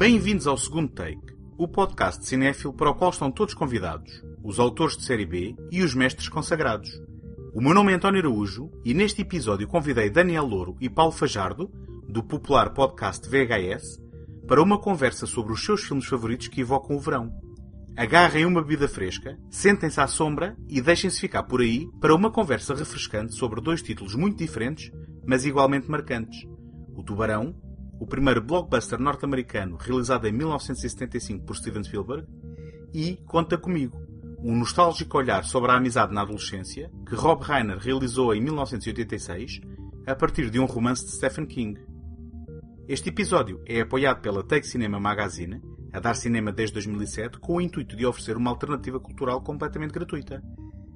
Bem-vindos ao segundo take, o podcast cinéfilo para o qual estão todos convidados, os autores de série B e os mestres consagrados. O meu nome é António Araújo e neste episódio convidei Daniel Louro e Paulo Fajardo, do popular podcast VHS, para uma conversa sobre os seus filmes favoritos que evocam o verão. Agarrem uma bebida fresca, sentem-se à sombra e deixem-se ficar por aí para uma conversa refrescante sobre dois títulos muito diferentes, mas igualmente marcantes. O Tubarão, o primeiro blockbuster norte-americano realizado em 1975 por Steven Spielberg, e Conta Comigo, um nostálgico olhar sobre a amizade na adolescência que Rob Reiner realizou em 1986 a partir de um romance de Stephen King. Este episódio é apoiado pela Take Cinema Magazine, a dar cinema desde 2007, com o intuito de oferecer uma alternativa cultural completamente gratuita.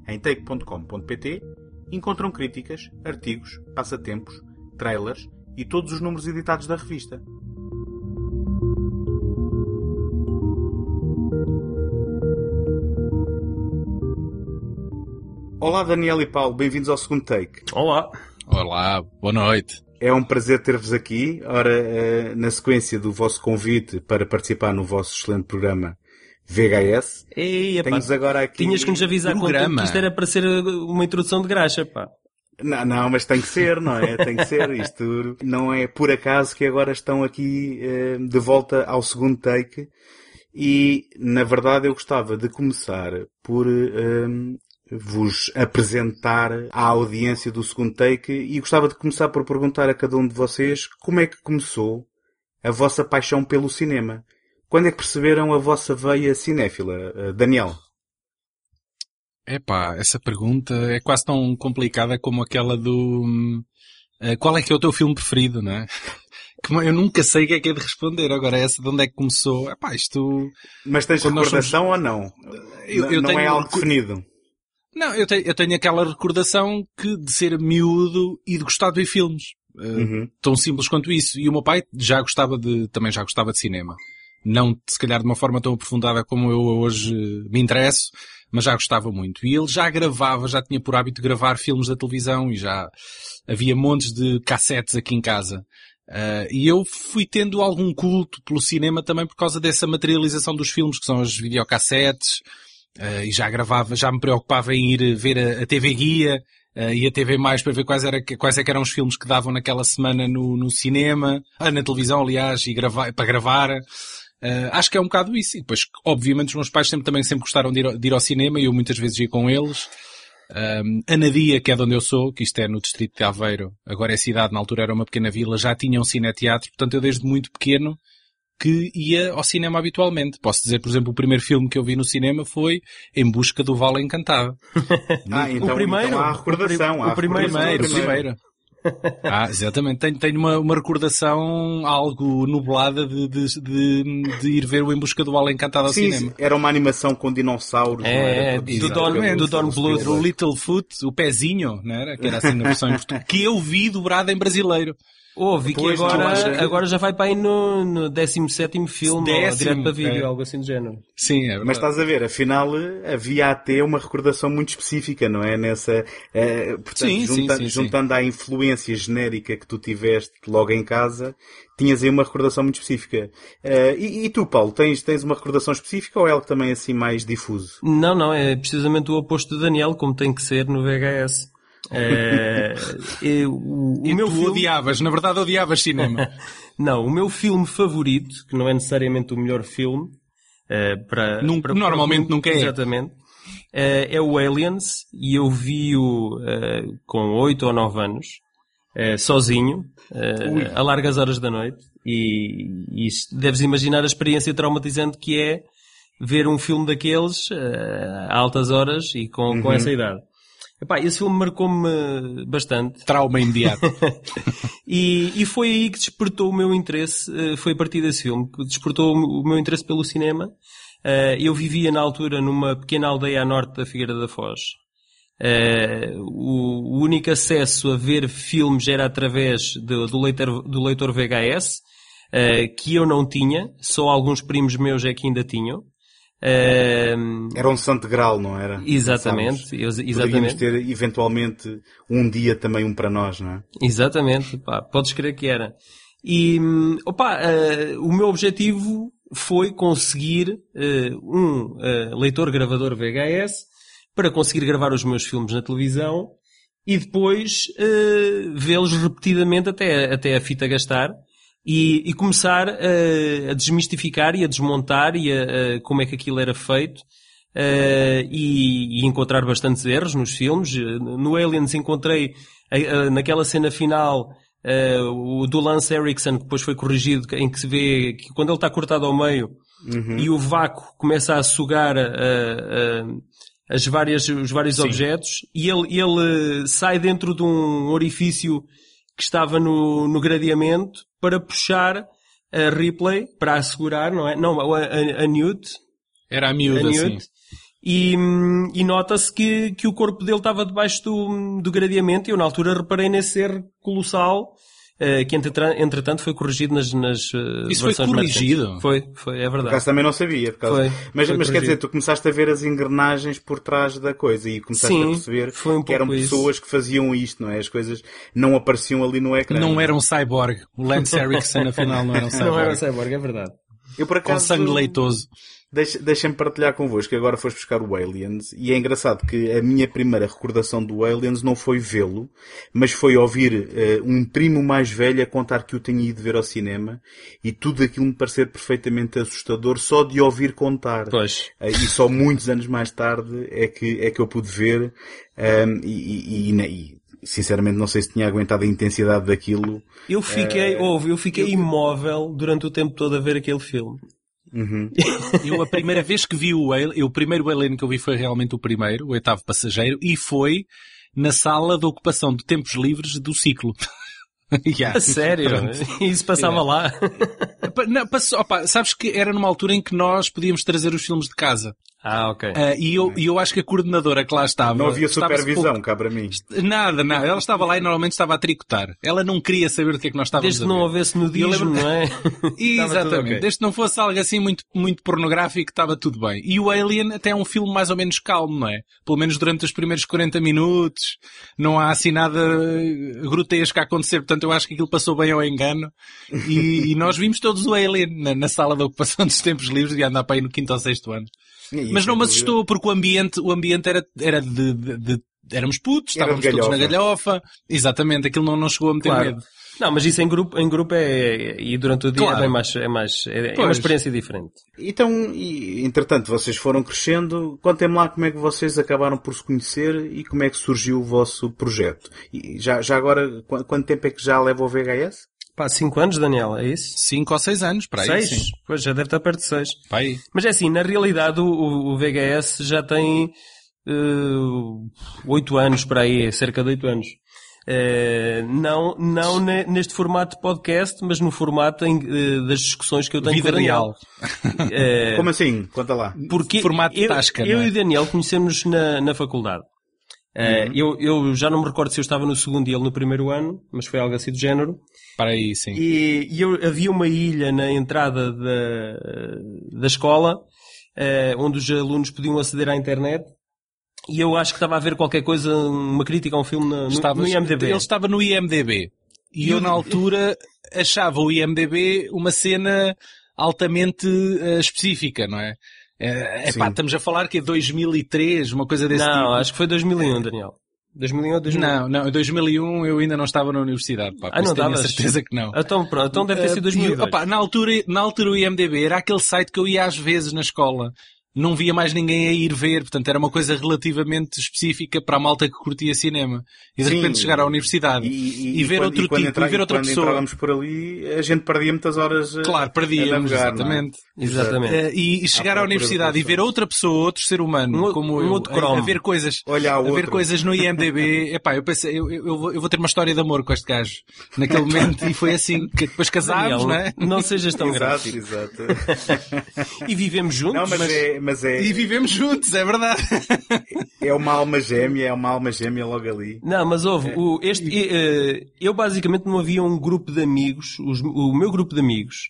Em take.com.pt encontram críticas, artigos, passatempos, trailers e todos os números editados da revista. Olá Daniel e Paulo, bem-vindos ao segundo take. Olá. Olá, boa noite. É um prazer ter-vos aqui. Ora, eh, na sequência do vosso convite para participar no vosso excelente programa VHS, Ei, epá, temos agora aqui... tinhas que nos avisar Programa. que isto era para ser uma introdução de graxa, pá. Não, não, mas tem que ser, não é? Tem que ser. Isto não é por acaso que agora estão aqui eh, de volta ao segundo take. E, na verdade, eu gostava de começar por eh, vos apresentar à audiência do segundo take e gostava de começar por perguntar a cada um de vocês como é que começou a vossa paixão pelo cinema. Quando é que perceberam a vossa veia cinéfila? Eh, Daniel? Epá, essa pergunta é quase tão complicada como aquela do hum, eh, qual é que é o teu filme preferido, não é? Eu nunca sei o que é que é de responder. Agora essa de onde é que começou? Epá, isto... Mas tens Quando recordação ou não? Eu- eu não é tenho- algo definido. Não, eu tenho, eu tenho aquela recordação que de ser miúdo e de gostar de ver filmes. Eh, Uhum. tão simples quanto isso. E o meu pai já gostava de, também já gostava de cinema. Não, se calhar, de uma forma tão aprofundada como eu hoje eh, me interesso, mas já gostava muito. E ele já gravava, já tinha por hábito gravar filmes da televisão e já havia montes de cassetes aqui em casa. Ah, e eu fui tendo algum culto pelo cinema também por causa dessa materialização dos filmes, que são as videocassetes, ah, e já gravava, já me preocupava em ir ver a, a TV Guia, ah, e a TV Mais para ver quais, era, quais é eram os filmes que davam naquela semana no, no cinema, ah, na televisão aliás, e gravar, para gravar. Ah, acho que é um bocado isso. E depois, obviamente, os meus pais sempre, também sempre gostaram de ir, ao- de ir ao cinema e eu muitas vezes ia com eles. Um, Anadia, que é de onde eu sou, que isto é no distrito de Aveiro, agora é cidade, na altura era uma pequena vila, já tinha um cineteatro, portanto eu desde muito pequeno que ia ao cinema habitualmente. Posso dizer, por exemplo, o primeiro filme que eu vi no cinema foi Em Busca do Vale Encantado. Ah, então, primeiro? então há recordação. O há o primeiro, do Primeiro, primeiro. Ah, exatamente. Tenho, tenho uma, uma recordação algo nublada de, de, de, de ir ver o Em Busca do Vale Encantado ao Sim, cinema. sim, era uma animação com dinossauros. É, do Produzida Don- do Don Bluth, O Spielberg. Littlefoot, o pezinho, não era? Que era assim na versão em português. Que eu vi dobrado em brasileiro. Ouve, que agora, que- agora já vai para aí no, no 17 filme, ou Décimo, direto para vídeo, é. algo assim do género. Sim, é verdade. Mas estás a ver, afinal havia até uma recordação muito específica, não é? Nessa, eh, portanto, Sim, sim, junta- sim, sim. juntando à influência genérica que tu tiveste logo em casa, tinhas aí uma recordação muito específica. Eh, e, e tu, Paulo, tens, tens uma recordação específica ou é algo também assim mais difuso? Não, não, é precisamente o oposto do Daniel, como tem que ser no VHS. É, é, o, o meu tu filme... odiavas, na verdade odiavas cinema. Não, o meu filme favorito, que não é necessariamente o melhor filme, eh, para, Num- para- normalmente para- nunca é. Exatamente. Eh, é o Aliens, e eu vi-o eh, com 8 ou 9 anos, sozinho, a largas horas da noite, e, e deves imaginar a experiência traumatizante que é ver um filme daqueles a altas horas e com, com essa idade. Epá, esse filme marcou-me bastante. Trauma imediato. E, e foi aí que despertou o meu interesse, eh, foi a partir desse filme, que despertou o meu interesse pelo cinema. Eh, Eu vivia na altura numa pequena aldeia a norte da Figueira da Foz. Eh, O único acesso a ver filmes era através do, leitor, do leitor VHS, que eu não tinha, só alguns primos meus é que ainda tinham. Eh, Era um santo grau, não era? Exatamente, Sabes? ex- Poderíamos exatamente. ter eventualmente um dia também um para nós, não é? Exatamente, pá, podes crer que era. E, hum, opa, uh, o meu objetivo foi conseguir uh, um uh, leitor gravador VHS para conseguir gravar os meus filmes na televisão e depois vê-los repetidamente até, até a fita gastar e, e começar a desmistificar e a desmontar e a, a, como é que aquilo era feito Uh, e, e, encontrar bastantes erros nos filmes. No Aliens encontrei uh, naquela cena final uh, o do Lance Erickson, que depois foi corrigido, em que se vê que quando ele está cortado ao meio uhum. e o vácuo começa a sugar as várias, os vários Sim. objetos e ele, ele sai dentro de um orifício que estava no, no gradeamento para puxar a Ripley para assegurar, não é? Não, a, a, a Newt. Era a miúda, a Newt, sim e, e nota-se que, que o corpo dele estava debaixo do, do gradeamento e eu na altura reparei nesse erro colossal que entretanto foi corrigido nas, nas uh, Isso foi corrigido? Foi, foi, é verdade. Por também não sabia. Por causa... foi, mas foi mas quer dizer, tu começaste a ver as engrenagens por trás da coisa e começaste Sim, a perceber um que eram pessoas isso. que faziam isto, não é? As coisas não apareciam ali no ecrã. Não era um cyborg. O Lance Erickson afinal não era um cyborg. não era um cyborg, é verdade. Eu por acaso... Com sangue leitoso. Deixem-me partilhar convosco que agora foste buscar o Aliens e é engraçado que a minha primeira recordação do Aliens não foi vê-lo, mas foi ouvir uh, um primo mais velho a contar que o tinha ido ver ao cinema e tudo aquilo me parecer perfeitamente assustador só de ouvir contar. Pois. Uh, e só muitos anos mais tarde é que, é que eu pude ver um, ehm, e, e, e, e sinceramente não sei se tinha aguentado a intensidade daquilo. Eu fiquei, uh, ouve, eu fiquei eu... imóvel durante o tempo todo a ver aquele filme. Uhum. eu a primeira vez que vi o Alien, o primeiro Alien que eu vi foi realmente o primeiro, o oitavo passageiro, e foi na sala de ocupação de tempos livres do ciclo. yeah. Sério? Isso passava yeah. lá? Não, passou, opa, sabes que era numa altura em que nós podíamos trazer os filmes de casa. Ah, ok. Uh, e, eu, e eu acho que a coordenadora que lá estava... Não havia supervisão pouco... cá para mim. Nada, nada. Ela estava lá e normalmente estava a tricotar. Ela não queria saber do que é que nós estávamos Desde a ver. Desde não houvesse nudismo, lembro... não é? Exatamente. Okay. Desde que não fosse algo assim muito, muito pornográfico, estava tudo bem. E o Alien até é um filme mais ou menos calmo, não é? Pelo menos durante os primeiros 40 minutos. Não há assim nada grotesco a acontecer. Portanto, eu acho que aquilo passou bem ao engano. E, e nós vimos todos o Alien na, na sala de ocupação dos tempos livres de andar para aí no quinto ou sexto ano. Mas não me assustou porque o ambiente, o ambiente era, era de, de, de éramos putos, era estávamos todos na galhofa. Exatamente, aquilo não, não chegou a meter claro. medo. Não, mas isso em grupo, em grupo é, e durante o dia claro. é, mais, é mais, é, é, uma experiência diferente. Então, e, entretanto, vocês foram crescendo. Contem-me lá como é que vocês acabaram por se conhecer e como é que surgiu o vosso projeto. E já, já agora, quanto tempo é que já leva o VHS? Pá, 5 anos, Daniel, é isso? 5 ou 6 anos, para aí. 6? Pois, já deve estar perto de 6. Para aí. Mas é assim, na realidade o, o VHS já tem uh, 8 anos, para aí, cerca de 8 anos. Uh, não, não neste formato de podcast, mas no formato em, uh, das discussões que eu tenho Vida com o Daniel. Uh, Como assim? Conta lá. Porque formato eu, tasca, eu é? e o Daniel conhecemos na, na faculdade. Uh, eu, eu já não me recordo se eu estava no segundo e ele no primeiro ano, mas foi algo assim do género. Para aí, sim. E, e eu, havia uma ilha na entrada da, da escola, uh, onde os alunos podiam aceder à internet. E eu acho que estava a ver qualquer coisa, uma crítica a um filme no, no IMDB. Ele estava no IMDB. E, e eu, na altura, achava o IMDB uma cena altamente uh, específica, não é? É, pá, estamos a falar que é 2003, uma coisa desse não, tipo. Não, acho que foi 2001, Daniel. 2001 ou 2001? Não, não, em 2001 eu ainda não estava na universidade, pá. Ah, não tenho a certeza que não. Então pronto, então deve ter sido 2002. Uh, opa, na altura, na altura o IMDB era aquele site que eu ia às vezes na escola não via mais ninguém a ir ver, portanto era uma coisa relativamente específica para a malta que curtia cinema. E de Sim, repente chegar à universidade e, e, e ver quando, outro tipo, entra, e ver outra quando pessoa. entrávamos por ali, a gente perdia muitas horas Claro, perdíamos, navegar, exatamente. É? Exatamente. Uh, e, e, chegar à universidade e ver outra pessoa, outro ser humano, um, como um eu, outro a, a, ver coisas, Olha a, ver coisas no IMDB, epá, eu pensei, eu, eu, vou, eu vou ter uma história de amor com este gajo naquele momento e foi assim que depois casámos, não é? Não sejas tão exato, exato. e vivemos juntos. Não, mas, mas... É, mas é... E vivemos juntos, é verdade. É uma alma gêmea, é uma alma gêmea logo ali. Não, mas houve, é. o, este, uh, eu basicamente não havia um grupo de amigos, os, o meu grupo de amigos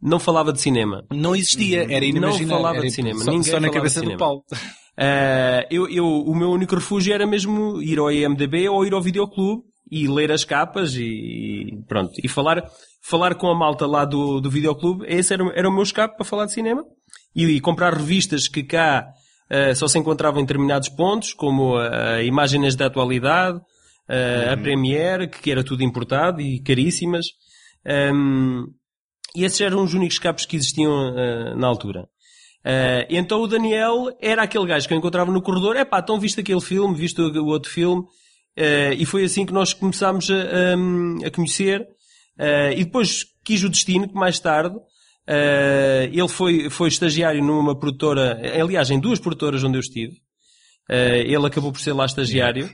não falava de cinema. Não existia, era inimaginável. Não falava era, de cinema. Só, Ninguém só na cabeça do Paulo. Uh, eu, eu, o meu único refúgio era mesmo ir ao IMDB ou ir ao videoclube e ler as capas e pronto. E falar, falar com a malta lá do, do videoclube, esse era, era o meu escape para falar de cinema. E, e comprar revistas que cá uh, só se encontravam em determinados pontos, como uh, imagens da atualidade, uh, a Premiere, que era tudo importado e caríssimas. Um, e esses eram os únicos escapes que existiam na altura. Uh, então o Daniel era aquele gajo que eu encontrava no corredor, é pá, então visto aquele filme, visto o outro filme, uh, e foi assim que nós começámos a, a conhecer, uh, e depois quis o destino que mais tarde, ele foi, foi estagiário numa produtora, aliás, em duas produtoras onde eu estive, ele acabou por ser lá estagiário,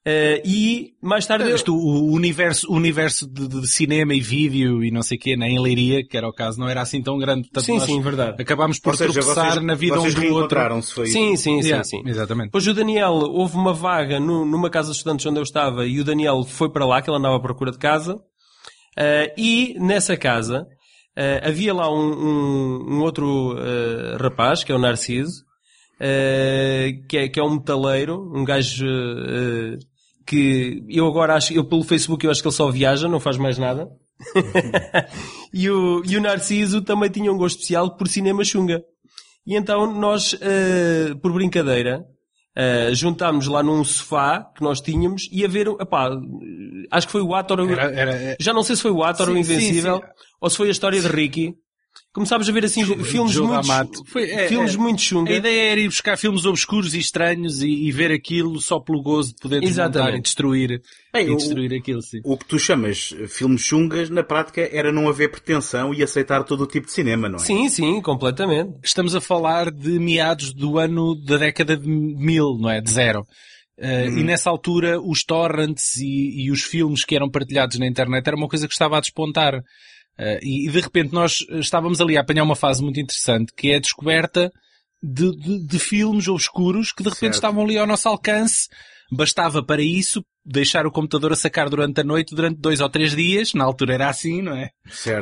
Uh, e mais tarde. Eu... Isto, o universo, o universo de, de, cinema e vídeo e não sei o quê, nem Leiria, que era o caso, não era assim tão grande. Portanto, sim, sim, verdade. Acabámos por seja, tropeçar vocês, na vida um do outro. Foi sim, sim, sim, yeah, sim. Exatamente. Pois o Daniel, houve uma vaga no, numa casa de estudantes onde eu estava e o Daniel foi para lá, que ele andava à procura de casa. Uh, e nessa casa uh, havia lá um, um, um outro rapaz, que é o Narciso, que, é, que é um metaleiro, um gajo que eu agora acho, eu pelo Facebook eu acho que ele só viaja, não faz mais nada. e, o, e o Narciso também tinha um gosto especial por cinema chunga. E então nós, uh, por brincadeira, uh, juntámos lá num sofá que nós tínhamos e a ver, epá, acho que foi o Ator, era, era, já não sei se foi o Ator ou Invencível, sim, sim. ou se foi a história de Ricky. Começámos a ver assim filmes muito, Foi, é, filmes é, muito chunga. A ideia era ir buscar filmes obscuros e estranhos e, e ver aquilo só pelo gozo de poder desmontar e destruir, Bem, e destruir o, aquilo, sim. O que tu chamas filmes chungas, na prática, era não haver pretensão e aceitar todo o tipo de cinema, não é? Sim, sim, completamente. Estamos a falar de meados do ano da década de mil, não é? De zero. Uh, hum. E nessa altura os torrents e, e, os filmes que eram partilhados na internet era uma coisa que estava a despontar. Uh, e, e, de repente nós estávamos ali a apanhar uma fase muito interessante, que é a descoberta de, de, de filmes obscuros que de repente certo. estavam ali ao nosso alcance. Bastava para isso deixar o computador a sacar durante a noite durante dois ou três dias, na altura era assim, não é?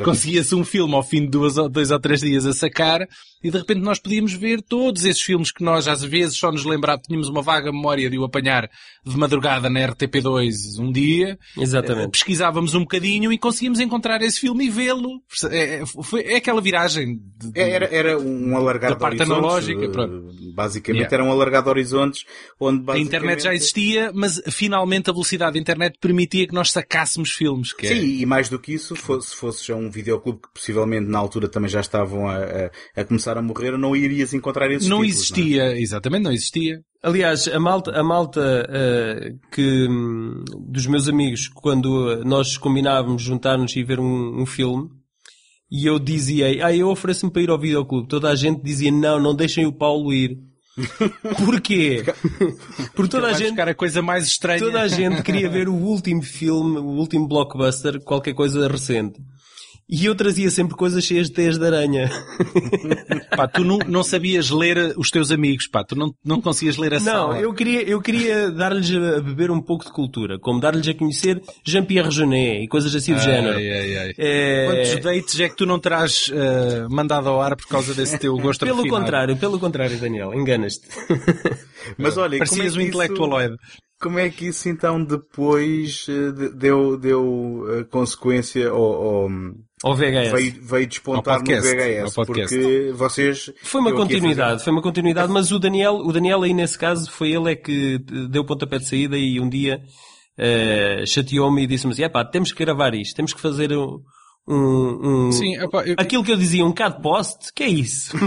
Conseguia-se um filme ao fim de duas, dois ou três dias a sacar e de repente nós podíamos ver todos esses filmes que nós às vezes só nos lembrávamos, tínhamos uma vaga memória de o apanhar de madrugada na RTP2 um dia. Exatamente. Eh, pesquisávamos um bocadinho e conseguíamos encontrar esse filme e vê-lo. É, é, é aquela viragem. De, de, era, era um alargado da parte analógica, pronto. Basicamente yeah. era um alargado de horizontes onde basicamente... A internet já existia, mas finalmente a velocidade da internet permitia que nós sacássemos filmes. Que Sim, é... e mais do que isso, se fosse já um videoclube que possivelmente na altura também já estavam a, a, a começar a morrer, não irias encontrar esses Não títulos, existia, não é? exatamente, não existia. Aliás, a malta, a malta uh, que, um, dos meus amigos, quando nós combinávamos juntar-nos e ver um, um filme, e eu dizia, ah, eu ofereço-me para ir ao videoclube. Toda a gente dizia, não, não deixem o Paulo ir. Porquê? Porque toda a gente. a coisa mais estranha. Toda a gente queria ver o último filme, o último blockbuster, qualquer coisa recente. E eu trazia sempre coisas cheias de teias de aranha. pá, tu não, não sabias ler os teus amigos, pá, tu não, não conseguias ler a não, sala. Não, eu queria, eu queria dar-lhes a beber um pouco de cultura, como dar-lhes a conhecer Jean-Pierre Jeunet e coisas assim do ai, género. Ai, ai. É... Quantos dates é que tu não terás uh, mandado ao ar por causa desse teu gosto Pelo refinado? contrário, pelo contrário, Daniel, enganas-te. Mas olha, Parecias como é um intelectualoide. Como é que isso então depois eh, deu, deu eh, consequência ou, ou VHS. Veio, veio despontar no VHS. Porque vocês. Foi uma continuidade, foi uma continuidade, mas o Daniel, o Daniel aí nesse caso foi ele é que deu o pontapé de saída e um dia uh, chateou-me e disse-me assim, pá, temos que gravar isto, temos que fazer um, um, um Sim, opa, eu... aquilo que eu dizia, um card post, que é isso?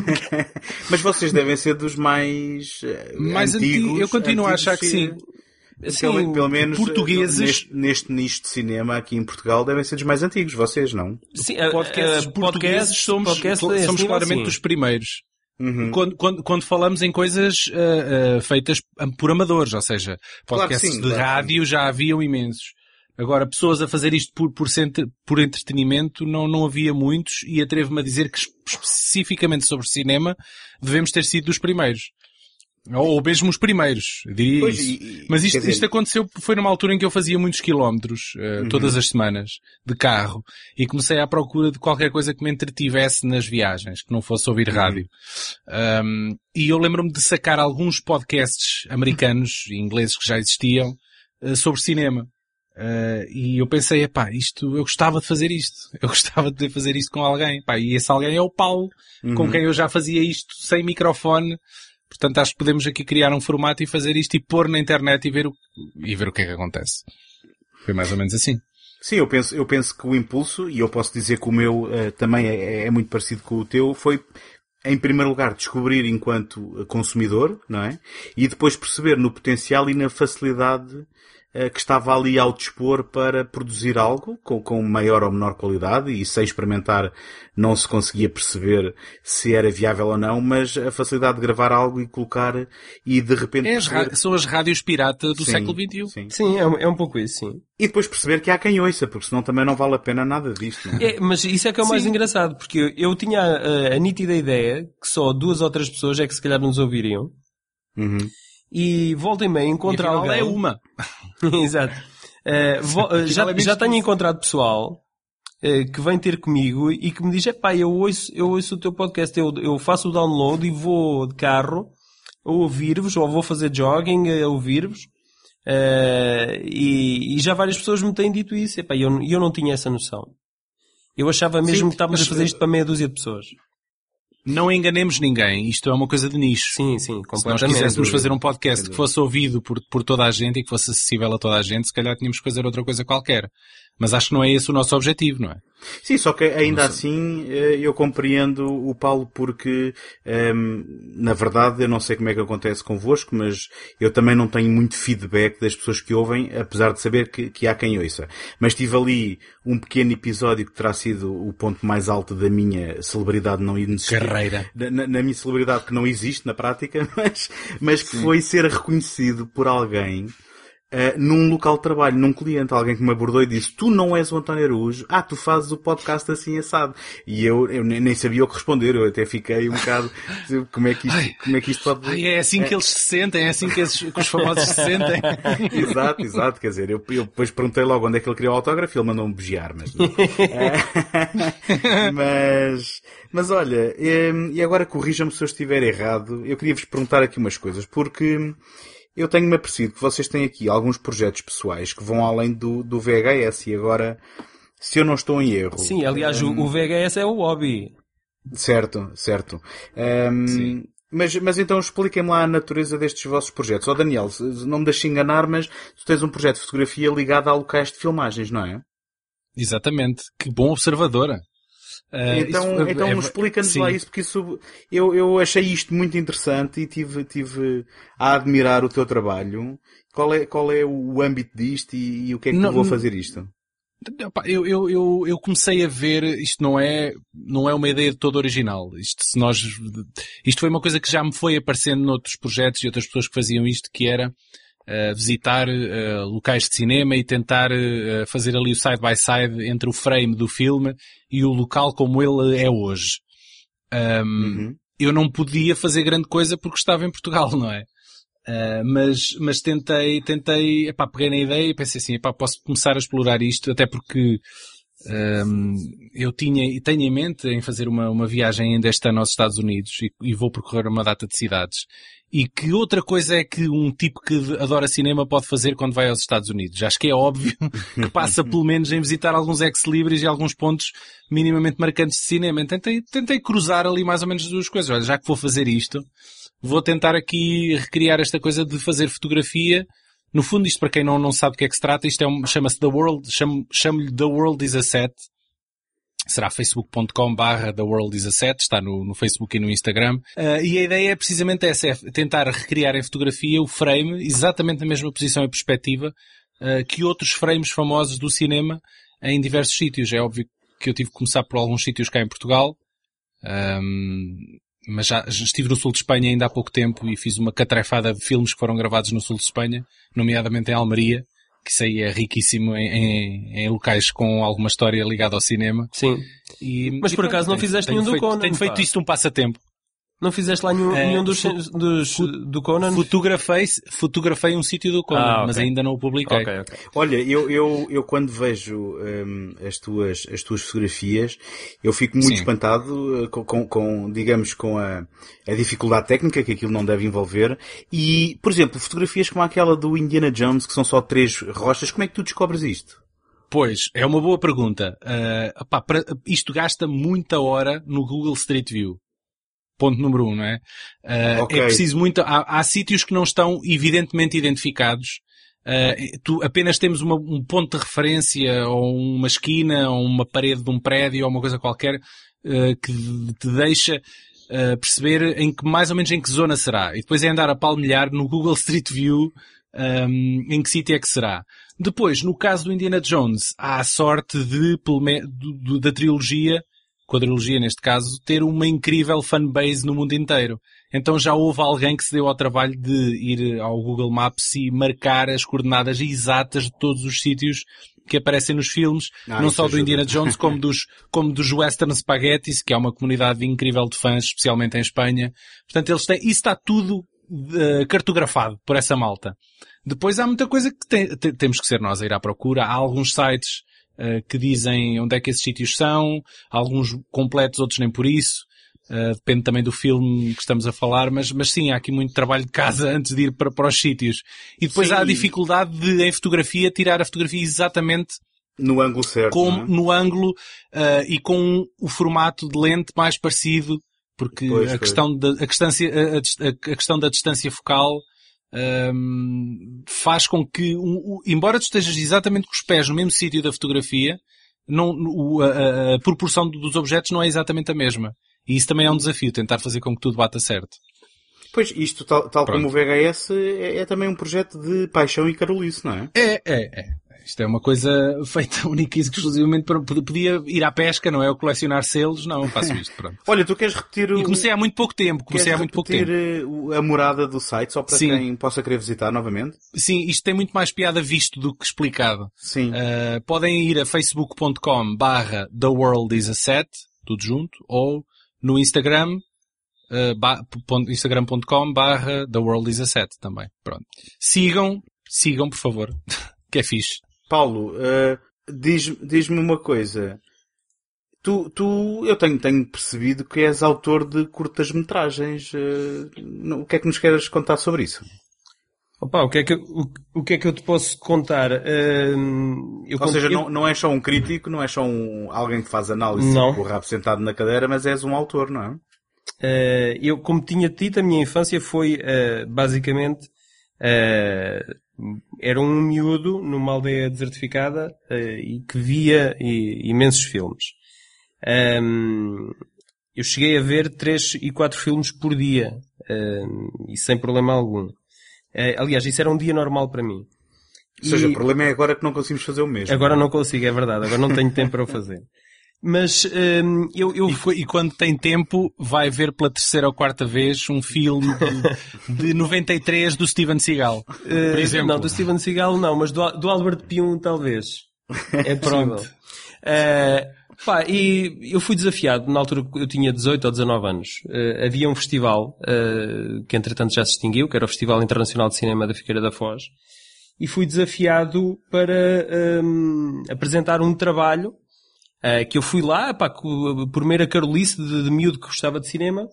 mas vocês devem ser dos mais, mais antigos. Antigo, eu continuo a achar que sim. Sim, pelo, pelo menos portugueses neste, neste, nicho de cinema aqui em Portugal devem ser dos mais antigos, vocês não? Sim, podcasts, uh, portugueses somos, podcast somos assim, claramente os primeiros. Uhum. Quando, quando, quando, falamos em coisas uh, uh, feitas por amadores, ou seja, podcasts claro sim, de claro rádio já haviam imensos. Agora, pessoas a fazer isto por, por, por entretenimento não, não havia muitos e atrevo-me a dizer que especificamente sobre cinema devemos ter sido dos primeiros. Ou mesmo os primeiros, diria pois, isso. E, Mas isto, dizer... isto aconteceu, foi numa altura em que eu fazia muitos quilómetros, uh, uhum. todas as semanas, de carro, e comecei à procura de qualquer coisa que me entretivesse nas viagens, que não fosse ouvir uhum. rádio. Um, e eu lembro-me de sacar alguns podcasts americanos e ingleses que já existiam, uh, sobre cinema. Uh, e eu pensei, pá, isto, eu gostava de fazer isto. Eu gostava de fazer isto com alguém. Pá, e esse alguém é o Paulo, uhum. com quem eu já fazia isto sem microfone. Portanto, acho que podemos aqui criar um formato e fazer isto e pôr na internet e ver o, e ver o que é que acontece. Foi mais ou menos assim. Sim, eu penso, eu penso que o impulso, e eu posso dizer que o meu uh, também é, é, muito parecido com o teu, foi, em primeiro lugar, descobrir enquanto consumidor, não é? E depois perceber no potencial e na facilidade eh, que estava ali ao dispor para produzir algo com, com maior ou menor qualidade e sem experimentar não se conseguia perceber se era viável ou não, mas a facilidade de gravar algo e colocar e de repente... É perceber... São as rádios pirata do sim, século XXI. Sim, sim é, um, é, um pouco isso, sim. E depois perceber que há quem ouça, porque senão também não vale a pena nada disto. É? é? mas isso é que é o mais sim. engraçado, porque eu, eu tinha a, a, nítida ideia que só duas ou três pessoas é que se calhar nos ouviriam. Uhum e voltem bem encontrar e alguém. é uma. Exato. Uh, já, é já tenho encontrado pessoal uh, que vem ter comigo e que me diz, epá, eu ouço, eu ouço o teu podcast, eu, eu faço o download e vou de carro a ouvir-vos, ou vou fazer jogging a ouvir-vos. Uh, e, e, já várias pessoas me têm dito isso. Epá, eu, eu não tinha essa noção. Eu achava mesmo Sim, que estávamos mas, a fazer isto para meia dúzia de pessoas. Não enganemos ninguém, isto é uma coisa de nicho. Sim, sim, completamente. Se nós quiséssemos fazer um podcast que fosse ouvido por, por toda a gente e que fosse acessível a toda a gente, se calhar tínhamos que fazer outra coisa qualquer. Mas acho que não é esse o nosso objetivo, não é? Sim, só que ainda assim eh, eu compreendo o Paulo porque, um, ehm, na verdade, eu não sei como é que acontece convosco, mas eu também não tenho muito feedback das pessoas que ouvem, apesar de saber que, que há quem ouça. Mas tive ali um pequeno episódio que terá sido o ponto mais alto da minha celebridade não existir. Carreira. Na, na, minha celebridade que não existe na prática, mas, mas que foi ser reconhecido por alguém Uh, num local de trabalho, num cliente, alguém que me abordou e disse, tu não és o António Araújo, ah, tu fazes o podcast assim assado. E eu, eu nem sabia o que responder, eu até fiquei um bocado, como é que isto, ai, como é que isto pode... Ai, é assim é... que eles se sentem, é assim que, esses, que os famosos se sentem. exato, exato, quer dizer, eu, eu depois perguntei logo onde é que ele queria o autógrafo e ele mandou-me bejar, mas... mas, mas olha, e agora corrijam-me se eu estiver errado, eu queria vos perguntar aqui umas coisas, porque eu tenho-me apercebido que vocês têm aqui alguns projetos pessoais que vão além do, do VHS e agora, se eu não estou em erro. Sim, aliás, um... o VHS é o hobby. Certo, certo. Um, Sim. Mas, mas então expliquem-me lá a natureza destes vossos projetos. Ó oh, Daniel, não me deixes enganar, mas tu tens um projeto de fotografia ligado a locais de filmagens, não é? Exatamente. Que bom observadora. Uh, então, então é, explica-nos lá isso, porque isso, eu, eu achei isto muito interessante e tive, tive a admirar o teu trabalho. Qual é, qual é o âmbito disto e, e o que é que não, vou fazer isto? Eu, eu, eu, eu comecei a ver, isto não é, não é uma ideia toda original. Isto, se nós, isto foi uma coisa que já me foi aparecendo noutros projetos e outras pessoas que faziam isto, que era, uh, visitar uh, locais de cinema e tentar uh, fazer ali o side by side entre o frame do filme e o local como ele é hoje. Um, uhum. Eu não podia fazer grande coisa porque estava em Portugal, não é? Uh, mas, mas tentei, tentei, epá, peguei na ideia e pensei assim, epá, posso começar a explorar isto, até porque um, eu tinha e tenho em mente em fazer uma, uma viagem ainda este ano aos Estados Unidos e, e, vou percorrer uma data de cidades. E que outra coisa é que um tipo que adora cinema pode fazer quando vai aos Estados Unidos? Acho que é óbvio que passa pelo menos em visitar alguns ex-libris e alguns pontos minimamente marcantes de cinema. Tentei, tentei cruzar ali mais ou menos duas coisas. Olha, já que vou fazer isto, vou tentar aqui recriar esta coisa de fazer fotografia no fundo, isto para quem não, não sabe do que é que se trata, isto é um, chama-se The World, chamo-lhe The World is a Set. Será facebook.com barra World is a Set, está no, no Facebook e no Instagram. Uh, e a ideia é precisamente essa, é tentar recriar em fotografia o frame, exatamente na mesma posição e perspectiva, uh, que outros frames famosos do cinema em diversos sítios. É óbvio que eu tive que começar por alguns sítios cá em Portugal. Um, mas já, já, estive no sul de Espanha ainda há pouco tempo e fiz uma catrefada de filmes que foram gravados no sul de Espanha, nomeadamente em Almeria, que isso aí é riquíssimo em, em, em locais com alguma história ligada ao cinema. Sim. E, mas e por acaso não fizeste nenhum do Conan. Tenho feito isto um passatempo. Não fizeste lá nenhum, É, nenhum dos, dos do Conan? Fotografei, fotografei um sítio do Conan, Ah, ok. mas ainda não o publiquei. Ok, ok. Olha, eu, eu, eu quando vejo hum, as, tuas, as tuas fotografias, eu fico muito Sim. espantado uh, com, com, com, digamos, com a, a dificuldade técnica que aquilo não deve envolver. E, por exemplo, fotografias como aquela do Indiana Jones, que são só três rochas, como é que tu descobres isto? Pois, é uma boa pergunta. Ah, pá, para- isto gasta muita hora no Google Street View. Ponto número um, não é? Ah, Ok. É preciso muito, há, há sítios que não estão evidentemente identificados. Ah, tu apenas temos uma- um ponto de referência ou uma esquina ou uma parede de um prédio ou uma coisa qualquer ah, que te deixa ah, perceber em que, mais ou menos em que zona será. E depois é andar a palmilhar no Google Street View ahm, em que sítio é que será. Depois, no caso do Indiana Jones, há a sorte de, pelo da trilogia, quadrilogia neste caso, ter uma incrível fanbase no mundo inteiro. Então já houve alguém que se deu ao trabalho de ir ao Google Maps e marcar as coordenadas exatas de todos os sítios que aparecem nos filmes, Ah, não isso só do ajuda. Indiana Jones, como dos, como dos Western Spaghettis, que é uma comunidade incrível de fãs, especialmente em Espanha. Portanto, eles têm, isso está tudo eh, cartografado por essa malta. Depois há muita coisa que tem- te- temos que ser nós a ir à procura. Há alguns sites eh, que dizem onde é que esses sítios são, alguns completos, outros nem por isso. Eh, depende também do filme que estamos a falar, mas, mas sim, há aqui muito trabalho de casa antes de ir para, para os sítios. E depois Sim. há a dificuldade de, em fotografia, tirar a fotografia exatamente No ângulo certo. com, é? no ângulo eh, e com o formato de lente mais parecido, porque Pois, a, questão da, a, distância, a, a- a questão da distância focal ehm, faz com que, o- o- embora tu estejas exatamente com os pés no mesmo sítio da fotografia, não, o- a, a- proporção dos objetos não é exatamente a mesma. E isso também é um desafio, tentar fazer com que tudo bata certo. Pois, isto, tal, tal como o VHS, é, é também um projeto de paixão e carolice, não é? É, é, é. Isto é uma coisa feita única e exclusivamente para, podia ir à pesca, não é? Ou colecionar selos, não, faço isto, pronto. Olha, tu queres repetir o... E comecei há muito pouco tempo, comecei há muito pouco tempo. eh, a morada do site, só para Sim. quem possa querer visitar novamente? Sim, isto tem muito mais piada visto do que explicado. Sim. Uh, podem ir a facebook.com barra The World is a Set, tudo junto, ou no Instagram, uh, instagram.com barra The World is a Set também. Pronto. Sigam, sigam por favor, que é fixe. Paulo, diz- diz-me uma coisa. Tu, tu, eu tenho, tenho percebido que és autor de curtas-metragens. no- o que é que nos queres contar sobre isso? Opa, o que é que, eu- o, o que é que eu te posso contar? Eu Ou seja, eu- não, não és só um crítico, não és só um, alguém que faz análise Não. com o rabo sentado na cadeira, mas és um autor, não é? Eh, eu, como tinha dito, a minha infância foi eh, basicamente era um miúdo numa aldeia desertificada eh, e que via imensos filmes. Eu cheguei a ver três e quatro filmes por dia e sem problema algum. Eh, aliás, isso era um dia normal para mim. Ou seja, E- o problema é agora que não conseguimos fazer o mesmo. Agora não consigo, é verdade. Agora não tenho tempo para o fazer. Mas ahm, eu, eu E, e quando tem tempo, vai ver pela terceira ou quarta vez um filme de, de 93 do Steven Seagal. Por Eh, exemplo. Não, do Steven Seagal não, mas do, do Albert Pium talvez. É Pronto. Eh, pá, e eu fui desafiado, na altura eu tinha 18 ou 19 anos. Eh, havia um festival, que entretanto já se extinguiu, que era o Festival Internacional de Cinema da Figueira da Foz, e fui desafiado para ehm, apresentar um trabalho eh, que eu fui lá, pá, por mera carolice de, de miúdo que gostava de cinema,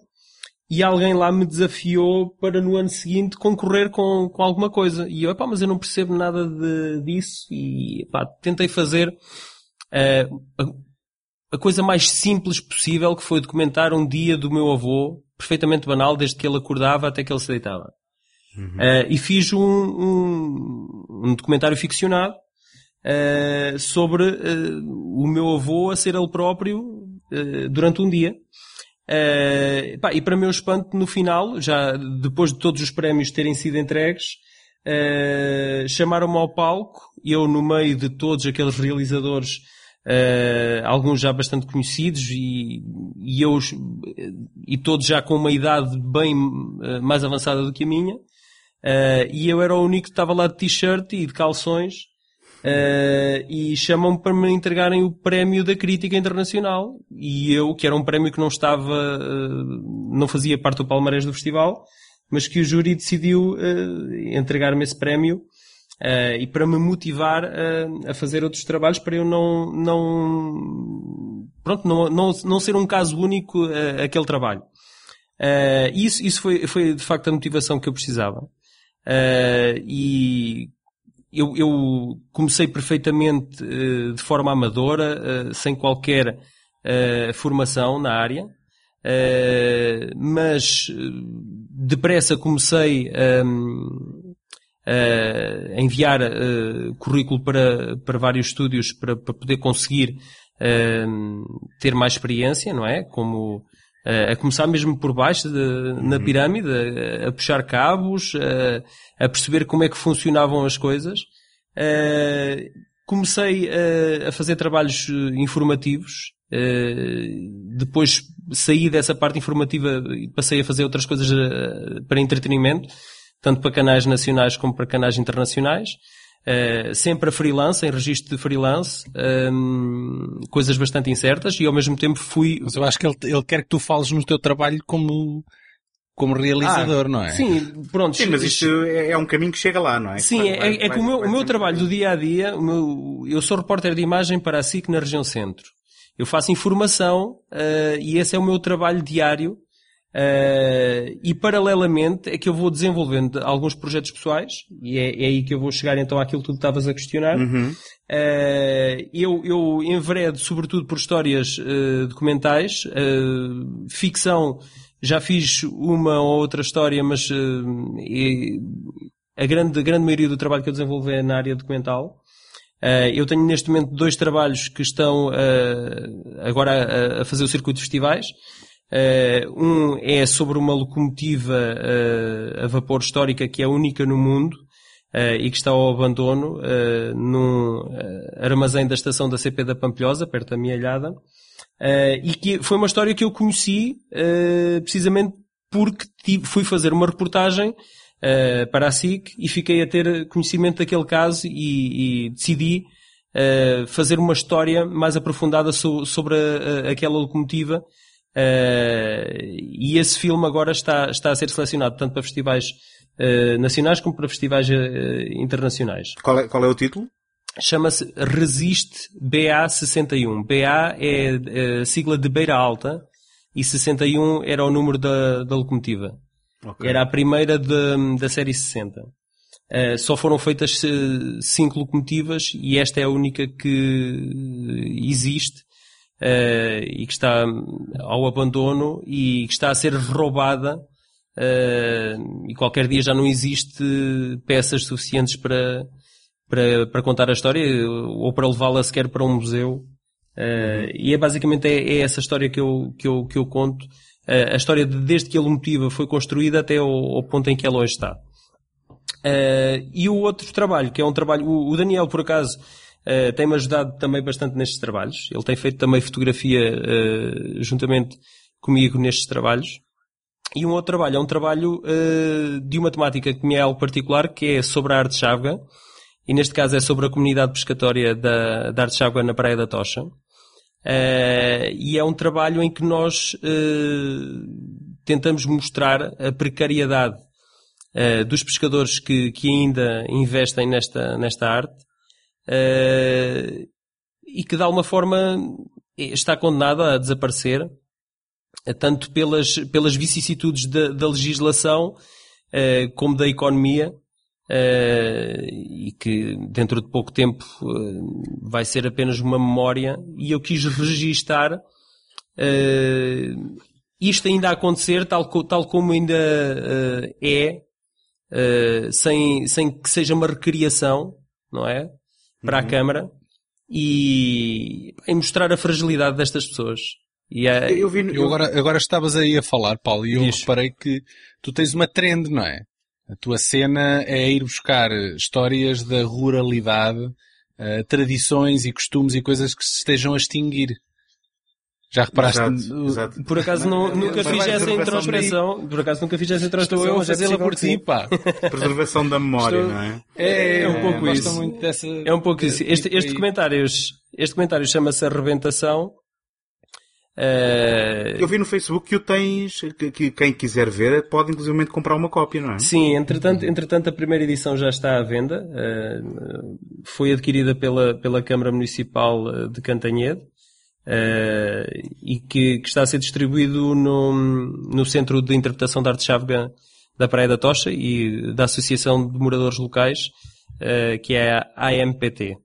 e alguém lá me desafiou para no ano seguinte concorrer com, com alguma coisa. E eu, pá, mas eu não percebo nada de, disso, e pá, tentei fazer eh, a, a coisa mais simples possível, que foi documentar um dia do meu avô, perfeitamente banal, desde que ele acordava até que ele se deitava. Eh, e fiz um, um, um documentário ficcionado eh, sobre eh, o meu avô a ser ele próprio eh, durante um dia. Pá, e para meu espanto, no final, já depois de todos os prémios terem sido entregues, chamaram-me ao palco, eu no meio de todos aqueles realizadores, eh, alguns já bastante conhecidos e, e eu e todos já com uma idade bem eh, mais avançada do que a minha, eh, e eu era o único que estava lá de t-shirt e de calções, Uh, e chamam-me para me entregarem o prémio da crítica internacional. E eu, que era um prémio que não estava, uh, não fazia parte do palmarés do festival, mas que o júri decidiu uh, entregar-me esse prémio e para me motivar a fazer outros trabalhos para eu não, não, pronto, não, não, não ser um caso único aquele trabalho. isso, isso foi, foi de facto a motivação que eu precisava. e eu, eu comecei perfeitamente uh, de forma amadora, uh, sem qualquer uh, formação na área, mas depressa comecei um, a enviar currículo para, para vários estúdios para, para poder conseguir ter mais experiência, não é? Como a começar mesmo por baixo de, na uhum. pirâmide, a, a puxar cabos, a, a, perceber como é que funcionavam as coisas. Comecei a, a, fazer trabalhos eh, informativos, depois saí dessa parte informativa e passei a fazer outras coisas para entretenimento, tanto para canais nacionais como para canais internacionais. Uh, sempre a freelance, em registro de freelance, um, coisas bastante incertas e ao mesmo tempo fui. Mas eu acho que ele, ele quer que tu fales no teu trabalho como, como realizador, ah, não é? Sim, pronto. Sim, mas isto é, é um caminho que chega lá, não é? Sim, vai, é, vai, é que o meu, o meu trabalho do dia a dia, o meu, eu sou repórter de imagem para a SIC na região centro. Eu faço informação uh, e esse é o meu trabalho diário Uh, e paralelamente é que eu vou desenvolvendo alguns projetos pessoais, e é, é, aí que eu vou chegar então àquilo que tu estavas a questionar. Uhum. Uh, eu, eu enveredo sobretudo por histórias uh, documentais, ficção, já fiz uma ou outra história, mas a, grande, a grande maioria do trabalho que eu desenvolvo é na área documental. eu tenho neste momento dois trabalhos que estão agora a, a fazer o circuito de festivais. Uh, um é sobre uma locomotiva uh, a vapor histórica que é única no mundo uh, e que está ao abandono num armazém da estação da CP da Pampilhosa, perto da minha alhada. e que foi uma história que eu conheci precisamente porque tive, fui fazer uma reportagem para a SIC e fiquei a ter conhecimento daquele caso e, e decidi fazer uma história mais aprofundada so, sobre a, a, aquela locomotiva Uh, e esse filme agora está, está a ser selecionado tanto para festivais uh, nacionais como para festivais uh, internacionais. Qual é, qual é o título? Chama-se Resiste BA61. BA é a sigla de Beira Alta e 61 era o número da, da locomotiva. Okay. Era a primeira de, da série 60. Uh, só foram feitas cinco locomotivas e esta é a única que existe uh, e que está ao abandono e que está a ser roubada uh, e qualquer dia já não existe peças suficientes para, para, para contar a história ou para levá-la sequer para um museu. Uh, e é basicamente é, é, essa história que eu, que eu, que eu conto. a história de, desde que a locomotiva foi construída até ao, ao ponto em que ela hoje está. Uh, e o outro trabalho, que é um trabalho, o, o Daniel, por acaso, uh, tem-me ajudado também bastante nestes trabalhos. Ele tem feito também fotografia uh, juntamente comigo nestes trabalhos. E um outro trabalho é um trabalho uh, de uma temática que me é algo particular, que é sobre a arte chávega. E neste caso é sobre a comunidade pescatória da, da arte chávega na Praia da Tocha. E é um trabalho em que nós tentamos mostrar a precariedade dos pescadores que, que ainda investem nesta, nesta arte uh, e que de alguma forma está condenada a desaparecer, uh, tanto pelas, pelas vicissitudes da, da legislação uh, como da economia, e que dentro de pouco tempo vai ser apenas uma memória, e eu quis registar isto ainda a acontecer tal, tal como ainda é, sem, sem que seja uma recriação, não é? Para uhum. a Câmara e, e, mostrar a fragilidade destas pessoas. E a... eu, vi, eu agora, agora estavas aí a falar, Paulo, e eu Diz. reparei que tu tens uma trend, não é? A tua cena é ir buscar histórias da ruralidade, uh, tradições e costumes e coisas que se estejam a extinguir. Já reparaste? Exato, exato. Por acaso não, nunca fiz essa introspeção. Por acaso nunca fiz essa Estou introspeção. eu a é fazê-la por ti, pá. Preservação da memória, Estou- não é? É, É um pouco gosto isso. muito dessa... É um pouco isso. Este, este comentário, este comentário chama-se Arrebentação. Eh, Eu vi no Facebook que o tens, que, que quem quiser ver pode inclusive comprar uma cópia, não é? Sim, entretanto, entretanto a primeira edição já está à venda. eh, foi adquirida pela, pela Câmara Municipal eh, de Cantanhede eh, e que, que está a ser distribuído no, no Centro de Interpretação de Arte Chávega da Praia da Tocha e da Associação de Moradores Locais, eh, que é a AMPT.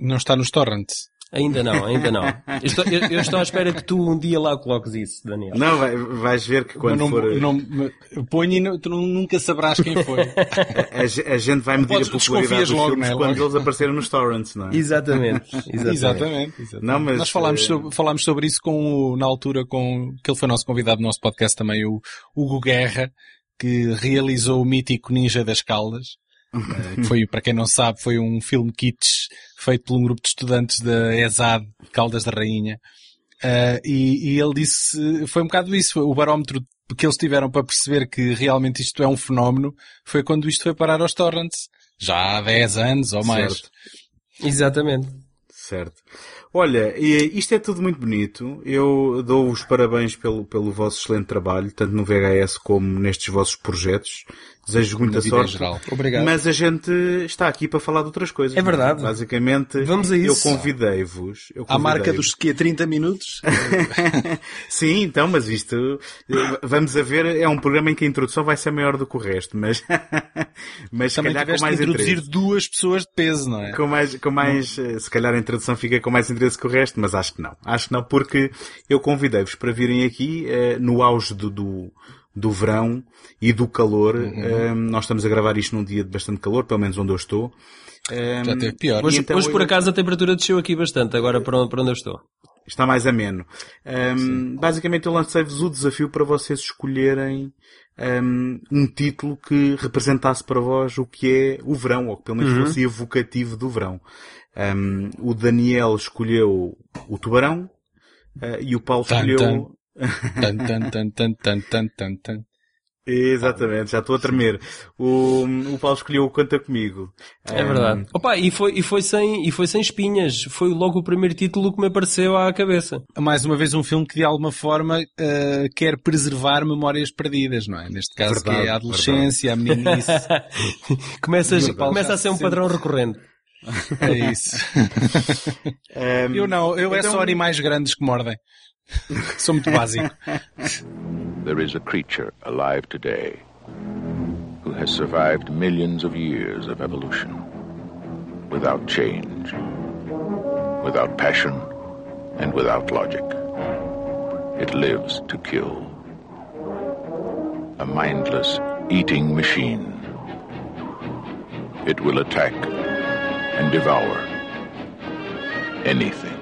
Não está nos torrents. Ainda não, ainda não. Eu estou, eu- eu estou à espera que tu um dia lá coloques isso, Daniel. Não, vai- vais ver que quando Mas não, for. não, ponho e não- tu nunca saberás quem foi. A, a gente vai medir Podes- a popularidade desconfias dos logo, filmes não é? quando Logo. eles apareceram nos torrents, não é? Exatamente. Exatamente. exatamente. exatamente. Não, mas, Nós falámos eh, sobre, falámos sobre isso com o, na altura com, que ele foi nosso convidado do nosso podcast também, o Hugo Guerra, que realizou o mítico Ninja das Caldas. eh, que foi, para quem não sabe, foi um filme kitsch feito por um grupo de estudantes da ESAD, Caldas da Rainha. Eh, e, e ele disse, foi um bocado isso, o barómetro que eles tiveram para perceber que realmente isto é um fenómeno, foi quando isto foi parar aos torrents. Já há 10 anos ou mais. Certo. Exatamente. Certo. Olha, e isto é tudo muito bonito. Eu dou os parabéns pelo, pelo vosso excelente trabalho, tanto no VHS como nestes vossos projetos. Desejo muita sorte. geral. Obrigado. Mas a gente está aqui para falar de outras coisas. É verdade. Basicamente, Vamos a isso. eu convidei-vos. À marca dos que 30 minutos? Sim, então, mas isto, vamos a ver, é um programa em que a introdução vai ser maior do que o resto, mas, mas se Também calhar com mais introduzir interesse. duas pessoas de peso, não é? Com mais, com mais, eh, se calhar a introdução fica com mais interesse que o resto, mas acho que não. Acho que não, porque eu convidei-vos para virem aqui, eh, no auge do, do, do verão e do calor. Eh, nós estamos a gravar isto num dia de bastante calor, pelo menos onde eu estou. Eh, Já teve pior. Hoje, então hoje, por eu- acaso, a temperatura desceu aqui bastante, agora para onde, para onde eu estou. está mais ameno. Um, basicamente eu lancei-vos o desafio para vocês escolherem um, um título que representasse para vós o que é o verão, ou que pelo menos fosse evocativo do verão. Um, o Daniel escolheu o Tubarão uh, e o Paulo escolheu... Tan, tan, tan, tan, tan, tan, tan, tan. Exatamente, já estou a tremer. O, o Paulo escolheu o Conta Comigo. É Um, verdade. Opa, e foi, e, foi sem, e foi sem espinhas. Foi logo o primeiro título que me apareceu à cabeça. Mais uma vez um filme que de alguma forma eh, quer preservar memórias perdidas, não é? Neste caso que é Verdade, a adolescência, a meninice. Começas, Verdade. começa a ser um Sempre. padrão recorrente. É isso. um, Eu não, eu é Então- só animais grandes que mordem. There is a creature alive today who has survived millions of years of evolution without change, without passion, and without logic. It lives to kill. A mindless eating machine. It will attack and devour anything.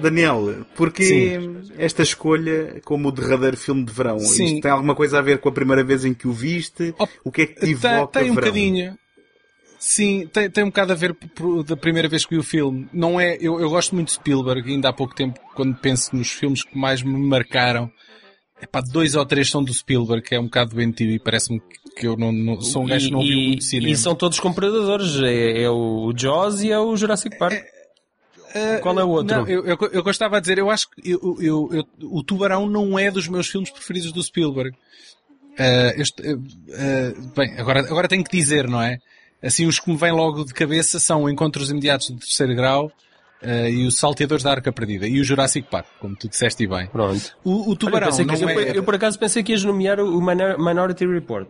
Daniel, porquê Sim. esta escolha como o derradeiro filme de verão? Sim. Isto tem alguma coisa a ver com a primeira vez em que o viste? Oh, o que é que te Tem, evoca tem um verão? bocadinho. Sim, tem, tem um bocado a ver da primeira vez que vi o filme. Não é, eu, eu gosto muito de Spielberg, ainda há pouco tempo, quando penso nos filmes que mais me marcaram, epá, dois ou três são do Spielberg, que é um bocado doentio e parece-me que eu não, não- sou um gajo que não viu muito cinema. e são todos com predadores. É, é o Jaws e é o Jurassic Park. Qual é o outro? Não, eu, eu, eu gostava de dizer, eu acho que eu, eu, o Tubarão não é dos meus filmes preferidos do Spielberg. Ah, este, ah, bem, agora, agora tenho que dizer, não é? Assim, os que me vêm logo de cabeça são Encontros Imediatos de Terceiro Grau e os Salteadores da Arca Perdida e o Jurassic Park, como tu disseste bem. Pronto. O, o Olha, Tubarão não eu, é... eu por acaso pensei que ias nomear o Minor- Minority Report.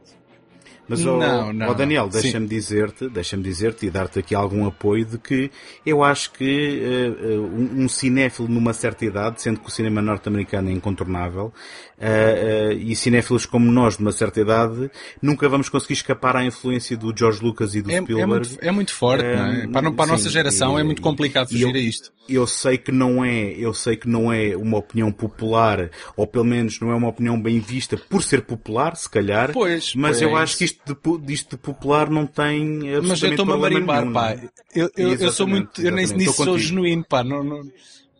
Mas, Não, não. ó Daniel, deixa-me dizer-te, deixa-me dizer-te e dar-te aqui algum apoio de que eu acho que eh, um, um cinéfilo numa certa idade, sendo que o cinema norte-americano é incontornável, eh, eh, e cinéfilos como nós, numa certa idade, nunca vamos conseguir escapar à influência do George Lucas e do É, é Spielberg. muito, é muito forte, não é? Para, para a nossa geração e- é muito complicado fugir eu- a isto. eu sei que não é, eu sei que não é uma opinião popular, ou pelo menos não é uma opinião bem vista por ser popular, se calhar. Pois, mas pois eu é acho que isto de, pu- disto de popular não tem Mas eu estou-me a marimbar, nenhum, pá. é? Eu, eu, eu sou muito, eu nem nisso sou contigo. genuíno, pá. Não, não,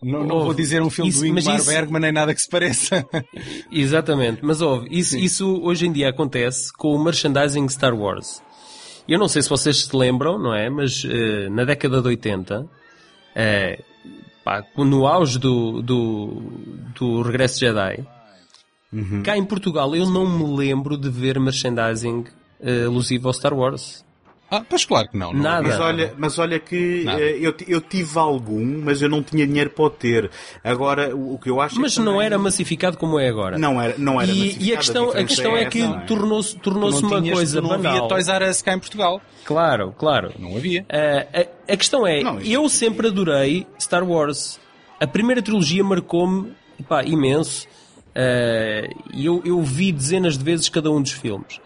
Não, não vou dizer um filme Isso- do Ingmar mas isso- Bergman nem nada que se pareça. Exatamente, mas ouve, isso, isso hoje em dia acontece com o merchandising Star Wars. Eu não sei se vocês se lembram, não é? Mas eh, na década de 80, eh, pá, no auge do, do, do Regresso Jedi, cá em Portugal eu não me lembro de ver merchandising alusivo ao Star Wars. ah, pois claro que não. não Nada. Mas olha, mas olha que Nada. eh, eu, eu tive algum, mas eu não tinha dinheiro para o ter. Agora, o, o que eu acho é Mas que não também- era massificado como é agora. Não era, não era e, massificado, e a questão, a diferença questão é, que essa, não é? tornou-se tornou-se não uma tinhas- coisa não havia banal. Toys R Us cá em Portugal. Claro, claro. Não havia. Uh, a, a questão é, Não, eu sempre adorei Star Wars. A primeira trilogia marcou-me imenso. Uh, E eu, eu vi dezenas de vezes cada um dos filmes.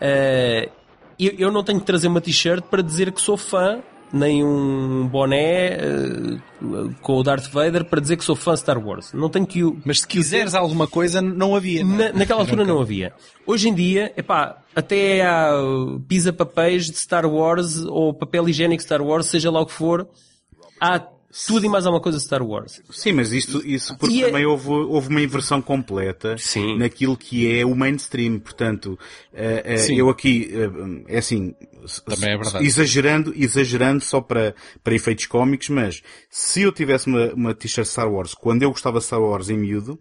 Uh, eu, eu não tenho que trazer uma t-shirt para dizer que sou fã, nem um boné uh, com o Darth Vader para dizer que sou fã de Star Wars. Não tenho que. Mas se quiseres alguma coisa, não havia. não é? Na, naquela altura não havia. Hoje em dia, epá, até há uh, pisa-papéis de Star Wars ou papel higiênico Star Wars, seja lá o que for, há tudo e mais alguma coisa de Star Wars. Sim, mas isto, isso porque E é- também houve, houve uma inversão completa Sim. naquilo que é o mainstream. Portanto, eh, Sim. eu aqui, eh, é assim, Também é verdade. exagerando, exagerando só para, para efeitos cómicos, mas se eu tivesse uma, uma t-shirt Star Wars quando eu gostava de Star Wars em miúdo,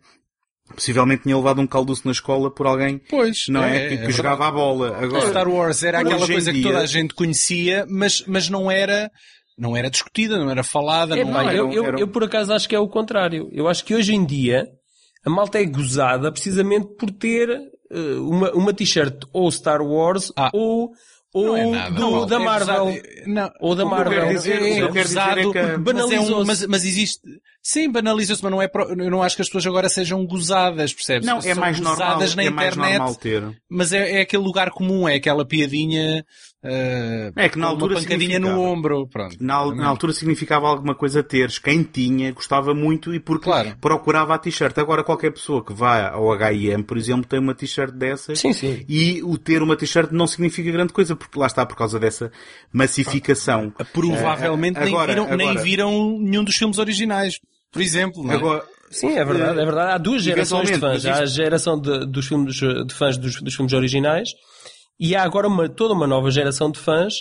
possivelmente tinha levado um calduço na escola por alguém Pois, não é, é, que, é que jogava a bola. Agora, Star Wars era aquela coisa que dia- toda a gente conhecia, mas, mas não era, não era discutida, não era falada, É, não era... eu, eu, era eu por acaso acho que é o contrário. Eu acho que hoje em dia a malta é gozada precisamente por ter uh, uma, uma t-shirt ou Star Wars Ah. ou, ou é nada. do- Não, da é Marvel. gozado. Não. Ou da Marvel. dizer- o que eu quero dizer é gozado, que- mas, é um- Banalizou-se. mas, mas existe... Sim, banaliza-se, mas não é... pro- Eu não acho que as pessoas agora sejam gozadas, percebes? não, é mais normal, gozadas na é mais internet, normal ter. mas é, é aquele lugar comum, é aquela piadinha... eh, É que na altura uma pancadinha no ombro, pronto. Na, al- na altura significava alguma coisa teres. Quem tinha gostava muito e porque Claro. procurava a t-shirt. Agora qualquer pessoa que vá ao H&M, por exemplo, tem uma t-shirt dessas. Sim, sim. E o ter uma t-shirt não significa grande coisa, porque lá está por causa dessa massificação. Provavelmente Eh, agora- nem, viram, nem agora- viram nenhum dos filmes originais, por exemplo. Não é? Agora, Sim, é verdade, é verdade. Há duas gerações de fãs. mas Há a isto- geração de, dos filmes, de fãs dos, dos filmes originais e há agora uma, toda uma nova geração de fãs,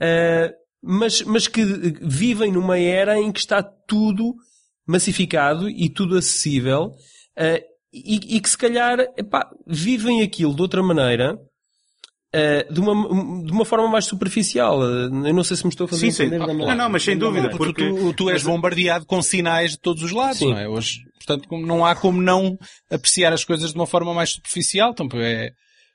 eh, mas, mas que vivem numa era em que está tudo massificado e tudo acessível eh, e, e que se calhar epá, vivem aquilo de outra maneira. Eh, de, uma, de uma forma mais superficial. Eh, Eu não sei se me estou a fazer Sim, sim. entender da Ah, maneira- não, mas sem da dúvida, maneira. Porque tu, tu és bombardeado com sinais de todos os lados, Sim. não é? Hoje, portanto, não há como não apreciar as coisas de uma forma mais superficial. Então, é,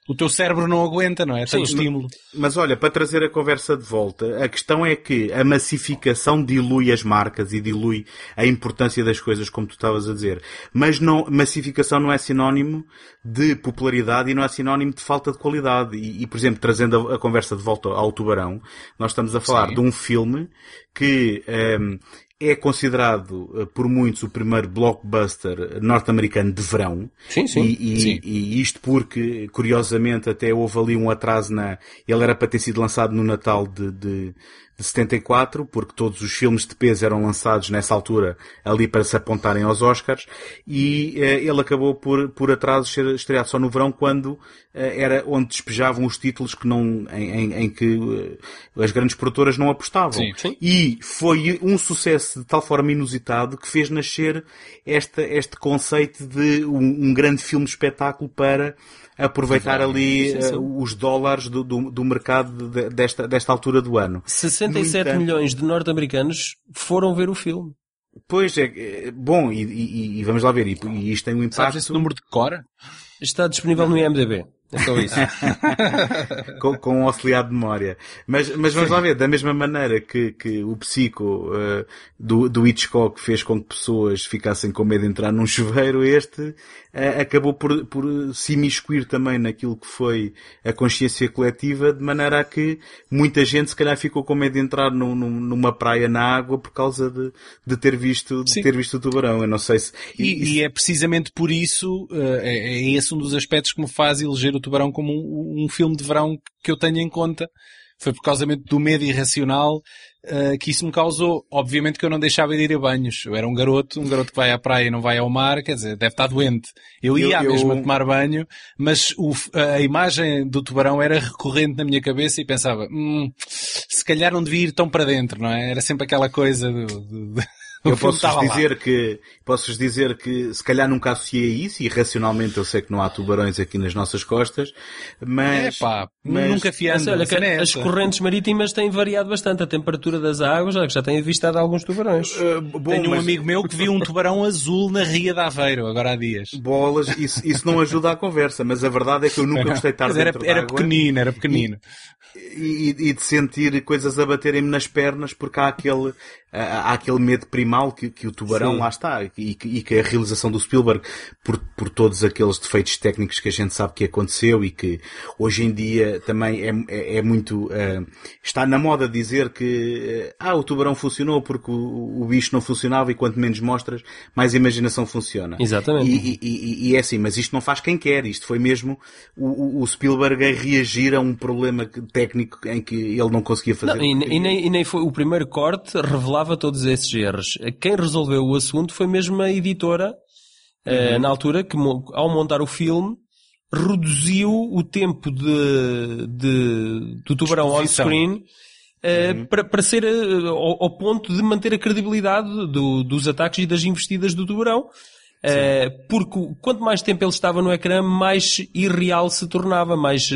o teu cérebro não aguenta, não é? Tanto Sim. estímulo. Mas olha, para trazer a conversa de volta, a questão é que a massificação dilui as marcas e dilui a importância das coisas, como tu estavas a dizer. Mas não, massificação não é sinónimo de popularidade e não é sinónimo de falta de qualidade. E, e, por exemplo, trazendo a, a conversa de volta ao Tubarão, nós estamos a falar Sim. de um filme que ehm, é considerado eh, por muitos o primeiro blockbuster norte-americano de verão. Sim, sim. E, e- Sim. e isto porque, curiosamente, até houve ali um atraso na... Ele era para ter sido lançado no Natal de, de, de 74, porque todos os filmes de peso eram lançados nessa altura ali para se apontarem aos Oscars, e eh, ele acabou por, por atraso ser estreado só no verão, quando eh, era onde despejavam os títulos que não, em, em- em que eh, as grandes produtoras não apostavam. Sim. Sim. E foi um sucesso de tal forma inusitado que fez nascer esta, este conceito de um, um grande filme espetáculo para aproveitar ali Sim, os dólares do, do, do mercado de- desta, desta altura do ano. 67 No entanto- milhões de norte-americanos foram ver o filme. Pois é, é, bom, e, e- e vamos lá ver, e, e isto tem um Sabes impacto esse número de cor? Está disponível no IMDB. É só isso. com, com um auxiliar de memória. Mas, mas vamos lá ver, da mesma maneira que, que o psico eh, do, do Hitchcock fez com que pessoas ficassem com medo de entrar num chuveiro, este eh, acabou por, por se imiscuir também naquilo que foi a consciência coletiva, de maneira a que muita gente se calhar ficou com medo de entrar num- num- numa praia na água por causa de, de ter visto, de Sim. ter visto o tubarão. Eu não sei se... E, e é precisamente por isso, eh, é, é esse um dos aspectos que me faz eleger o Tubarão como um, um filme de verão que eu tenho em conta. Foi por causa do medo irracional uh, que isso me causou. Obviamente que eu não deixava de ir a banhos. Eu era um garoto, um garoto que vai à praia e não vai ao mar, quer dizer, deve estar doente. Eu ia eu, eu... mesmo a tomar banho, mas o, a imagem do tubarão era recorrente na minha cabeça e pensava, hum, se calhar não devia ir tão para dentro, não é? Era sempre aquela coisa do, do, eu posso dizer que, posso dizer que se calhar nunca associei isso e racionalmente eu sei que não há tubarões aqui nas nossas costas, mas, é, pá, mas nunca fiando. Olha, que as correntes marítimas têm variado bastante a temperatura das águas, já tem avistado alguns tubarões. Uh, bom, Tenho um amigo meu que viu um tubarão azul na Ria de Aveiro, agora há dias. Bolas, isso, isso não ajuda à conversa, mas a verdade é que eu nunca gostei de estar era, dentro era pequenino, era pequenino. E, e, e de sentir coisas a baterem-me nas pernas porque há aquele, há aquele medo primal que, que o tubarão Sim. lá está e que, e que, a realização do Spielberg por, por todos aqueles defeitos técnicos que a gente sabe que aconteceu e que hoje em dia também é, é, é muito uh, está na moda dizer que uh, ah o tubarão funcionou porque o, o, bicho não funcionava e quanto menos mostras mais a imaginação funciona. Exatamente. E, e, e, é assim mas isto não faz quem quer. Isto foi mesmo o, o Spielberg a reagir a um problema técnico em que ele não conseguia fazer. não, e, nem, e nem foi o primeiro corte revelar revelava todos esses erros. Quem resolveu o assunto foi mesmo a editora, eh, uhum. na altura, que ao montar o filme, reduziu o tempo de, de do tubarão on-screen Uh, uhum. para, para ser uh, ao, ao, ponto de manter a credibilidade do, dos ataques e das investidas do tubarão. Uh, porque quanto mais tempo ele estava no ecrã, mais irreal se tornava, mais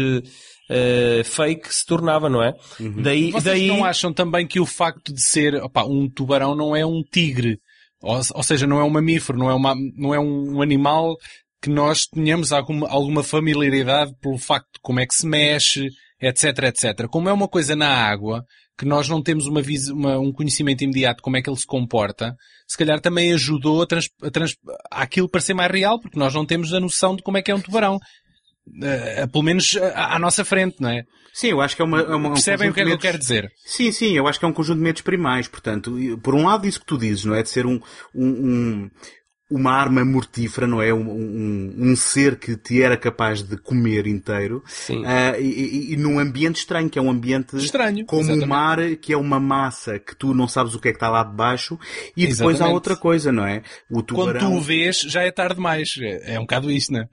uh, fake se tornava, não é? Uhum. Daí, Vocês daí... não acham também que o facto de ser opa, um tubarão não é um tigre? Ou, ou seja, não é um mamífero, não é, uma, não é um animal que nós tenhamos alguma, alguma familiaridade pelo facto de como é que se mexe, etc, etc. Como é uma coisa na água, que nós não temos uma, uma, um conhecimento imediato de como é que ele se comporta, se calhar também ajudou a, trans, a trans, aquilo parecer mais real, porque nós não temos a noção de como é que é um tubarão. Uh, pelo menos uh, à nossa frente, não é? Sim, eu acho que é uma. É uma Percebem um o que é que eu quero dizer? Sim, sim, eu acho que é um conjunto de medos primais. Portanto, por um lado, isso que tu dizes, não é? De ser um, um, um uma arma mortífera, não é? Um, um, um, ser que te era capaz de comer inteiro. Sim. Uh, e, e, e, num ambiente estranho, que é um ambiente estranho, como o mar, que é uma massa que tu não sabes o que é que está lá debaixo. E depois exatamente. há outra coisa, não é? O tubarão... Quando tu o vês, já é tarde demais. É, é um bocado isso, não é?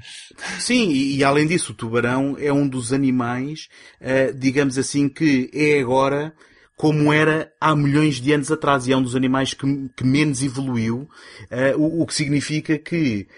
Sim, e, e, além disso, o tubarão é um dos animais, uh, digamos assim, que é agora como era há milhões de anos atrás e é um dos animais que, que menos evoluiu, uh, o, o, que significa que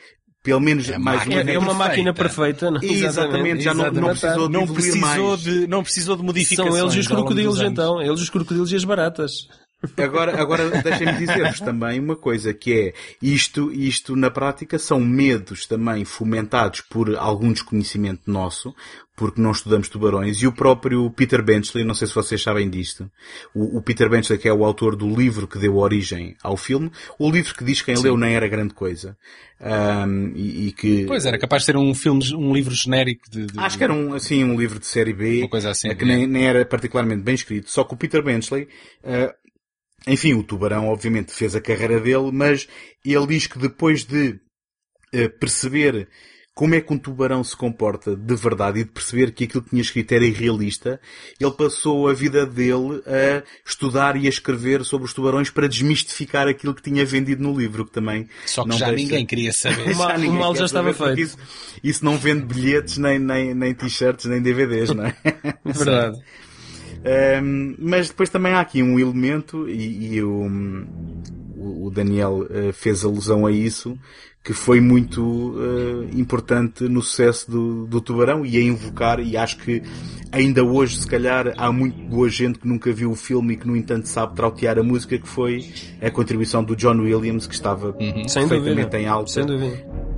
pelo menos é mais uma, é uma máquina perfeita. Não? Exatamente, já não, não precisou de não precisou de, não precisou de modificações. São eles e os crocodilos então, eles os crocodilos e as baratas. Agora, agora deixem-me dizer-vos também uma coisa, que é isto, isto na prática são medos também fomentados por algum desconhecimento nosso, porque não estudamos tubarões, e o próprio Peter Benchley, não sei se vocês sabem disto, o, o Peter Benchley que é o autor do livro que deu origem ao filme, o livro que diz quem Sim. leu nem era grande coisa, um, e, e, que... Pois, era capaz de ser um filme, um livro genérico de... de... Acho que era um, assim, um livro de série B, uma coisa assim, que nem, nem era particularmente bem escrito, só que o Peter Benchley, uh, enfim, o Tubarão obviamente fez a carreira dele, mas ele diz que depois de uh, perceber como é que um tubarão se comporta de verdade e de perceber que aquilo que tinha escrito era irrealista, ele passou a vida dele a estudar e a escrever sobre os tubarões para desmistificar aquilo que tinha vendido no livro, que também Só que já ninguém queria saber. o mal já estava feito. Isso, isso, não vende bilhetes, nem, nem, nem t-shirts, nem DVDs, não é? Verdade. Um, mas depois também há aqui um elemento, e, e o, o Daniel uh, fez alusão a isso, que foi muito uh, importante no sucesso do, do Tubarão e a invocar, e acho que ainda hoje, se calhar, há muito boa gente que nunca viu o filme e que, no entanto, sabe trautear a música, que foi a contribuição do John Williams, que estava uhum. perfeitamente em alta. Sem dúvida.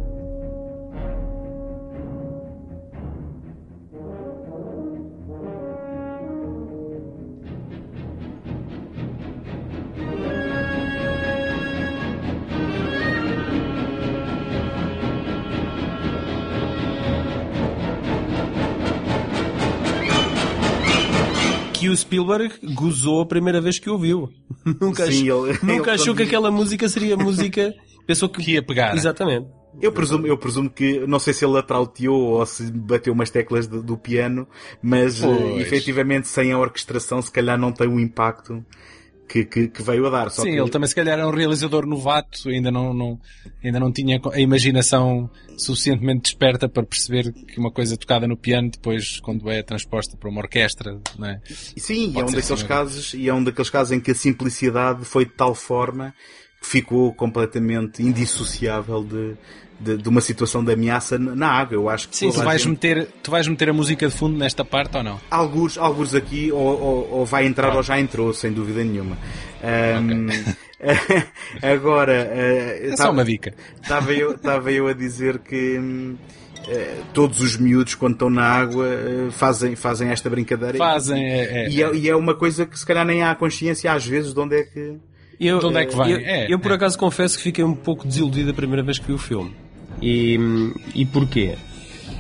Que o Spielberg gozou a primeira vez que ouviu. nunca Sim, achou, ele, nunca ele achou que aquela música seria música. Pensou que... que ia pegar. Exatamente. Eu presumo, eu presumo que, não sei se ele atrauteou ou se bateu umas teclas do, do piano, mas uh, efetivamente sem a orquestração se calhar não tem o impacto que, que, que veio a dar. Só Sim, que... ele também se calhar era um realizador novato, ainda não, não, ainda não tinha a imaginação suficientemente desperta para perceber que uma coisa tocada no piano depois, quando é transposta para uma orquestra, não é? Sim, e é um daqueles assim, casos, e é um daqueles casos em que a simplicidade foi de tal forma que ficou completamente indissociável de, de, de, uma situação de ameaça na água. Eu acho que Sim, tu vais, gente... meter, tu vais meter a música de fundo nesta parte ou não? Alguns, alguns aqui, ou, ou, ou vai entrar ou já entrou, sem dúvida nenhuma. Um, okay. agora. Uh, é só uma dica. Estava eu, estava eu a dizer que. Uh, todos os miúdos, quando estão na água, uh, fazem, fazem esta brincadeira. Fazem, é, é, e, é, e é uma coisa que se calhar nem há consciência às vezes de onde é que. Eu, de onde é que vem? Eu, é, eu por acaso confesso que fiquei um pouco desiludido a primeira vez que vi o filme. E, e porquê?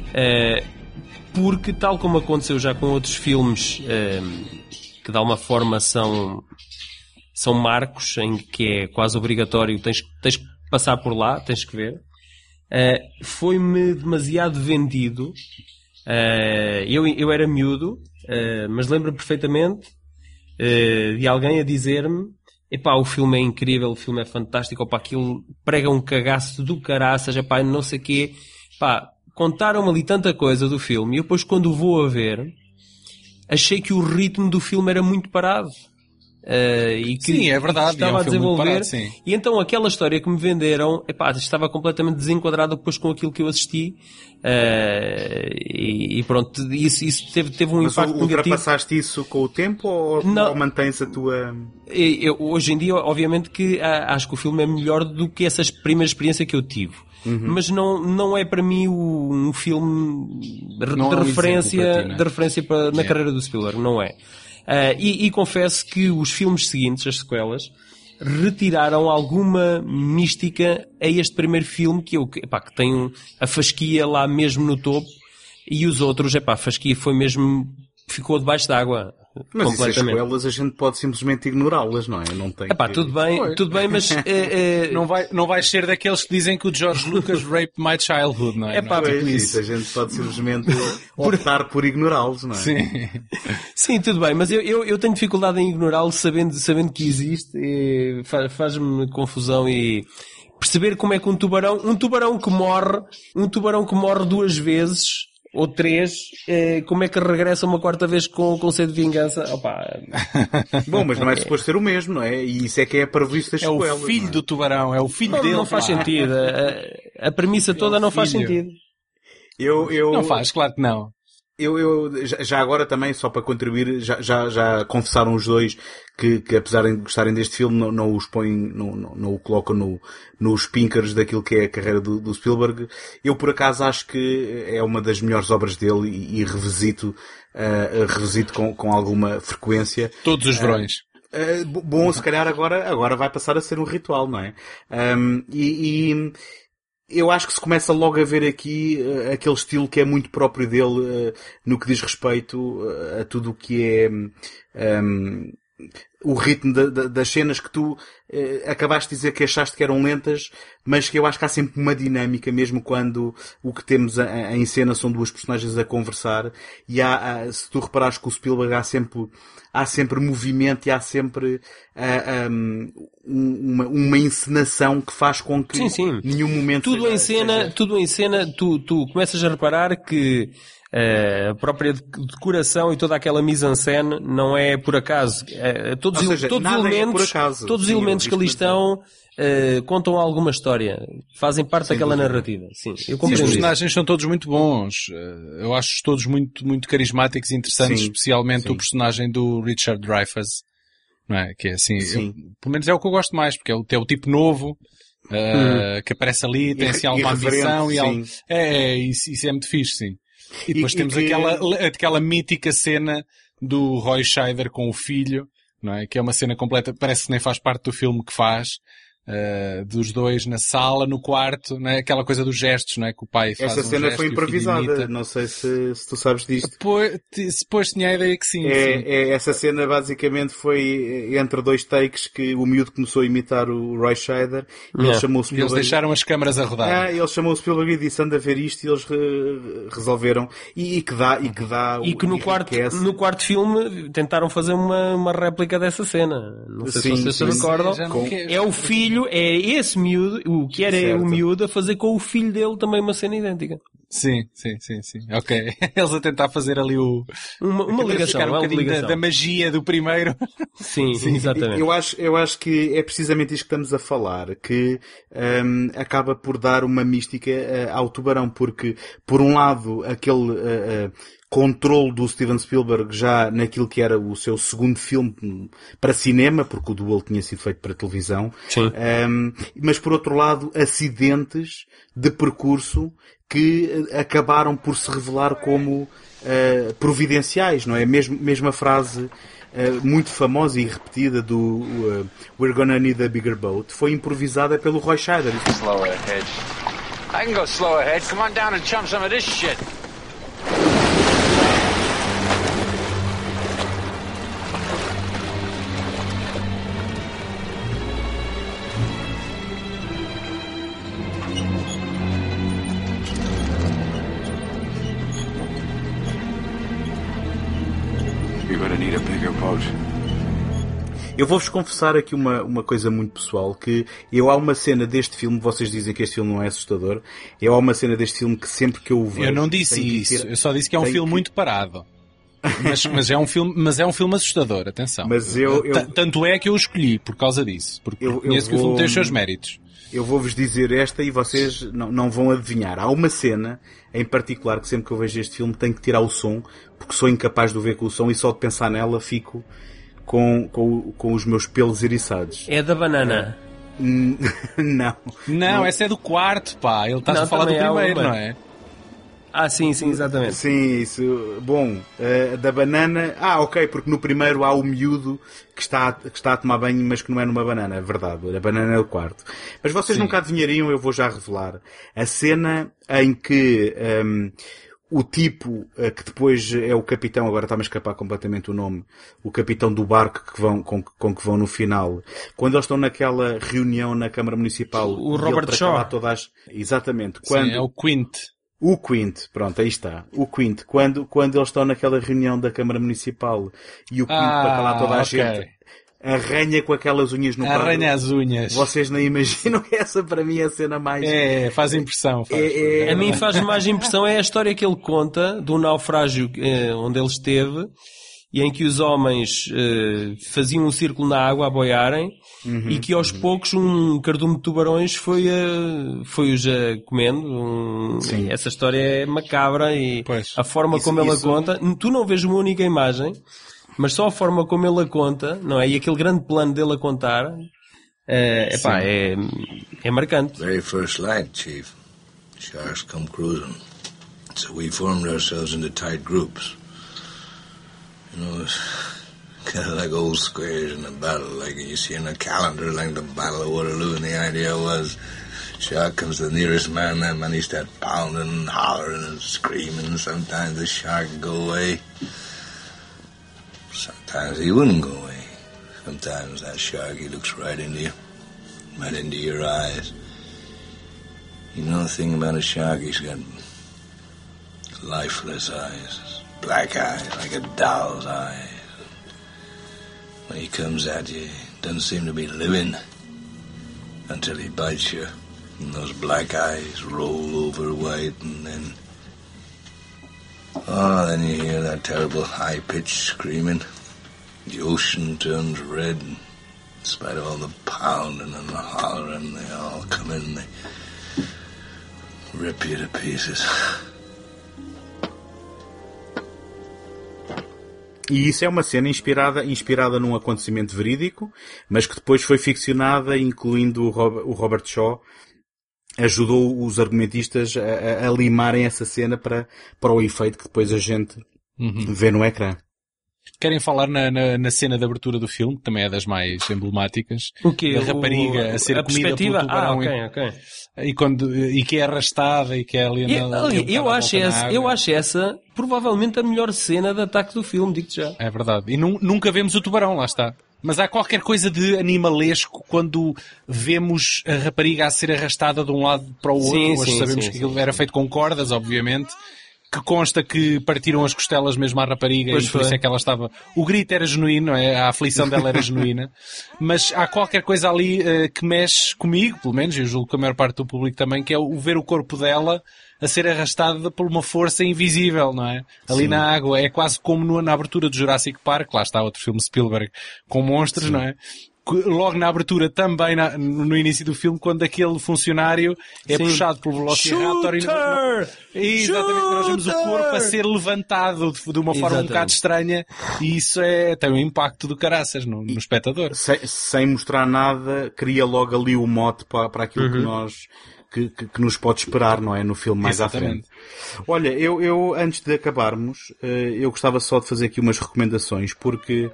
Uh, porque, tal como aconteceu já com outros filmes uh, que de alguma forma são, marcos em que é quase obrigatório, tens, tens que passar por lá, tens que ver, uh, foi-me demasiado vendido. eu, eu era miúdo, mas lembro perfeitamente de alguém a dizer-me Epá, o filme é incrível, o filme é fantástico, opá, aquilo prega um cagaço do caraças, epá, não sei o quê. Pá, contaram-me ali tanta coisa do filme e depois quando vou a ver, achei que o ritmo do filme era muito parado. Uh, e que sim, é verdade. Estava é um a desenvolver. Parado, e então aquela história que me venderam, epá, estava completamente desenquadrada depois com aquilo que eu assisti. Uh, e, e, pronto, isso, isso teve, teve um Mas impacto negativo. negativo. ultrapassaste isso com o tempo ou, ou mantens a tua... Eu, hoje em dia, obviamente que acho que o filme é melhor do que essa primeira experiência que eu tive. Uhum. Mas não, não é para mim um filme de, de referência, ti, é? de referência para, na é. carreira do Spielberg, não é. Uh, e, e, confesso que os filmes seguintes, as sequelas, retiraram alguma mística a este primeiro filme que, eu, epá, que tem a fasquia lá mesmo no topo e os outros, epá, a fasquia foi mesmo, ficou debaixo d'água. Mas completamente. sequelas a gente pode simplesmente ignorá-las, não é? Não tem Epá, que... tudo bem, Foi. tudo bem, mas... é, é... Não, vai, não vais ser daqueles que dizem que o George Lucas raped my childhood, não é? Epá, não é? Tipo isso. A gente pode simplesmente optar por ignorá-los, não é? Sim. Sim, tudo bem, mas eu, eu, eu tenho dificuldade em ignorá-los sabendo, sabendo que existe faz-me confusão e perceber como é que um tubarão, um tubarão que morre, um tubarão que morre duas vezes, ou três, eh, como é que regressa uma quarta vez com, com sede de vingança? Opa. Bom, mas não é suposto ser o mesmo, não é? E isso é que é para visto das É o filho é? do tubarão, é o filho não, dele. Não faz sentido. A, a premissa toda é não faz sentido. Eu, eu... Não faz, claro que não. Eu, eu, já agora também, só para contribuir, já, já, já confessaram os dois que, que apesar de gostarem deste filme, não, não os põem, não, não, não o colocam no, nos pinkers daquilo que é a carreira do, do, Spielberg. Eu, por acaso, acho que é uma das melhores obras dele e, e revisito, uh, revisito com, com alguma frequência. Todos os verões. Uh, bom, se calhar agora, agora vai passar a ser um ritual, não é? Um, e, e eu acho que se começa logo a ver aqui uh, aquele estilo que é muito próprio dele uh, no que diz respeito uh, a tudo o que é um, o ritmo da, da, das cenas que tu acabaste de dizer que achaste que eram lentas, mas que eu acho que há sempre uma dinâmica, mesmo quando o que temos em cena são duas personagens a conversar, e há, se tu reparares que o Spielberg há sempre, há sempre movimento e há sempre um, uma, uma encenação que faz com que sim, sim. nenhum momento tudo seja, em cena, seja... tudo em cena, tu, tu começas a reparar que Uh, a própria decoração e toda aquela mise-en-scène não é por acaso. Uh, todos, seja, todos os elementos, é acaso, todos os elementos que ali estão uh, contam alguma história, fazem parte Sem daquela dúvida. narrativa. Sim, eu compreendo. Os personagens são todos muito bons. eu acho todos muito, muito carismáticos e interessantes, Sim. especialmente Sim. o personagem do Richard Dreyfuss. Não é? Que é assim, eu, pelo menos é o que eu gosto mais, porque é o, é o tipo novo, hum. que aparece ali, tem assim alguma ambição e algo. É, é, isso, isso é muito fixe, sim. E depois e, temos e que... aquela, aquela mítica cena do Roy Scheider com o filho, não é? Que é uma cena completa, parece que nem faz parte do filme que faz. Uh, dos dois na sala, no quarto, né? aquela coisa dos gestos, né? que o pai faz Essa um cena gesto foi improvisada, não sei se, se tu sabes disto. Depois, depois tinha a ideia que sim. sim. É, é, essa cena basicamente foi entre dois takes que o miúdo começou a imitar o Roy Scheider e Yeah. ele chamou o E eles deixaram as câmaras a rodar. Ah, ele chamou o Spielberg e disse anda a ver isto e eles re- resolveram e, e que dá e que dá E que no quarto, enriquece. no quarto filme tentaram fazer uma, uma réplica dessa cena. Não sei Sim, se vocês se recordam. Com-. É o filho, é esse miúdo, o que era Certo. o miúdo, a fazer com o filho dele também uma cena idêntica. Sim, sim, sim, sim. Ok. Eles a tentar fazer ali o... Uma, uma ligação, um uma bocadinho da, ligação. da magia do primeiro. Sim, exatamente. Eu acho, eu acho que é precisamente isto que estamos a falar, que hum, acaba por dar uma mística eh, ao tubarão, porque, por um lado, aquele eh, eh, controle do Steven Spielberg já naquilo que era o seu segundo filme para cinema, porque o Duel tinha sido feito para televisão, Sim. Hum, mas por outro lado, acidentes de percurso que eh, acabaram por se revelar como eh, providenciais, não é? Mesmo, mesmo a frase eh, muito famosa e repetida do eh, We're gonna need a bigger boat foi improvisada pelo Roy Scheider. Slow ahead. I can go slow ahead. Come on down and chum some of this shit. Eu vou-vos confessar aqui uma, uma coisa muito pessoal, que eu há uma cena deste filme, vocês dizem que este filme não é assustador, eu há uma cena deste filme que sempre que eu o vejo... Eu não disse isso. ter- Eu só disse que é um filme que- muito parado. Mas, mas é um filme, mas é um filme assustador, atenção. Mas eu- eu- Tanto é que eu o escolhi por causa disso. Porque Eu- eu conheço que o filme vou- tem os seus méritos. Eu vou-vos dizer esta e vocês não, não vão adivinhar. Há uma cena em particular que sempre que eu vejo este filme tenho que tirar o som, porque sou incapaz de o ver com o som e só de pensar nela fico com, com, com os meus pelos eriçados. É da banana. Hum, não. Não, essa é do quarto, pá. Ele está a Não, falar do há primeiro, uma. não é? Ah, sim, sim, exatamente. Sim, isso. Bom, eh, da banana. Ah, ok, porque no primeiro há o miúdo que está, que está a tomar banho, mas que não é numa banana. É verdade. A banana é o quarto. Mas vocês Sim. nunca adivinhariam, eu vou já revelar. A cena em que ehm, o tipo eh, que depois é o capitão, agora está-me a escapar completamente o nome, o capitão do barco que vão, com, com que vão no final, quando eles estão naquela reunião na Câmara Municipal. O Robert para Shaw. Todas, as- exatamente. Quando, Sim, é o Quint. o Quint, pronto, aí está. O Quint, quando, quando eles estão naquela reunião da Câmara Municipal e o Quint, Ah, para calar toda a ok. gente, arranha com aquelas unhas no quadro. Arranha as unhas. Vocês nem imaginam que essa para mim é a cena mais... É, faz impressão. Faz. É, é- A mim faz mais impressão é a história que ele conta do naufrágio eh, onde ele esteve e em que os homens eh, faziam um círculo na água a boiarem Uhum, e que aos poucos um cardume de tubarões foi, eh, foi-os a comendo. Um, Sim. essa história é macabra e Pois. a forma Isso- como ela isso- conta. Tu não vês uma única imagem, mas só a forma como ele a conta, não é? E aquele grande plano dele a contar, eh, epá, é, é marcante. Very first light, Chief. Sharks come cruising. So we formed ourselves into tight groups. You know, it's kind of like old squares in a battle, like you see in a calendar, like the Battle of Waterloo. And the idea was, shark comes the nearest man, that man he start pounding and hollering and screaming. Sometimes the shark go away. Sometimes he wouldn't go away. Sometimes that shark, he looks right into you, right into your eyes. You know the thing about a shark, he's got lifeless eyes, black eyes, like a doll's eyes. When he comes at you, he doesn't seem to be living until he bites you. And those black eyes roll over white, and then. Oh, then you hear that terrible high pitched screaming. The ocean turns red. In spite of all the pounding and the hollering, they all come in they rip you to pieces. E isso é uma cena inspirada, inspirada num acontecimento verídico, mas que depois foi ficcionada, incluindo o, Rob- o Robert Shaw, ajudou os argumentistas a, a- a limarem essa cena para, para o efeito que depois a gente Uhum. vê no ecrã. Querem falar na, na, na cena de abertura do filme, que também é das mais emblemáticas. O quê? Da rapariga O- a ser a comida pelo tubarão Ah, ok, e, ok. e, quando, e que é arrastada e que é ali Eu, na, ali, eu, acho essa, eu acho essa provavelmente a melhor cena de ataque do filme, digo-te já. É verdade. E nu- nunca vemos o tubarão, lá está. Mas há qualquer coisa de animalesco quando vemos a rapariga a ser arrastada de um lado para o outro. Sim, Hoje sim, sabemos sim, que aquilo era feito com cordas, obviamente. Que consta que partiram as costelas mesmo à rapariga Pois e por isso é que ela estava... O grito era genuíno, não é? A aflição dela era genuína. Mas há qualquer coisa ali eh, que mexe comigo, pelo menos, eu julgo que a maior parte do público também, que é o ver o corpo dela a ser arrastada por uma força invisível, não é? Ali na água. É quase como no- na abertura do Jurassic Park, lá está outro filme Spielberg com monstros, não é? Logo na abertura, também na- no início do filme, quando aquele funcionário é Sim. puxado pelo Velociraptor e Shooter! Exatamente, nós vemos o corpo a ser levantado de, de uma forma um Exatamente. bocado estranha e isso é, tem um impacto do caraças no, no espectador. sem, sem mostrar nada, cria logo ali o mote para, para aquilo Uhum. que nós que, que, que nos pode esperar, não é? No filme mais à Exatamente. frente. Olha, eu, eu antes de acabarmos, eh, eu gostava só de fazer aqui umas recomendações, porque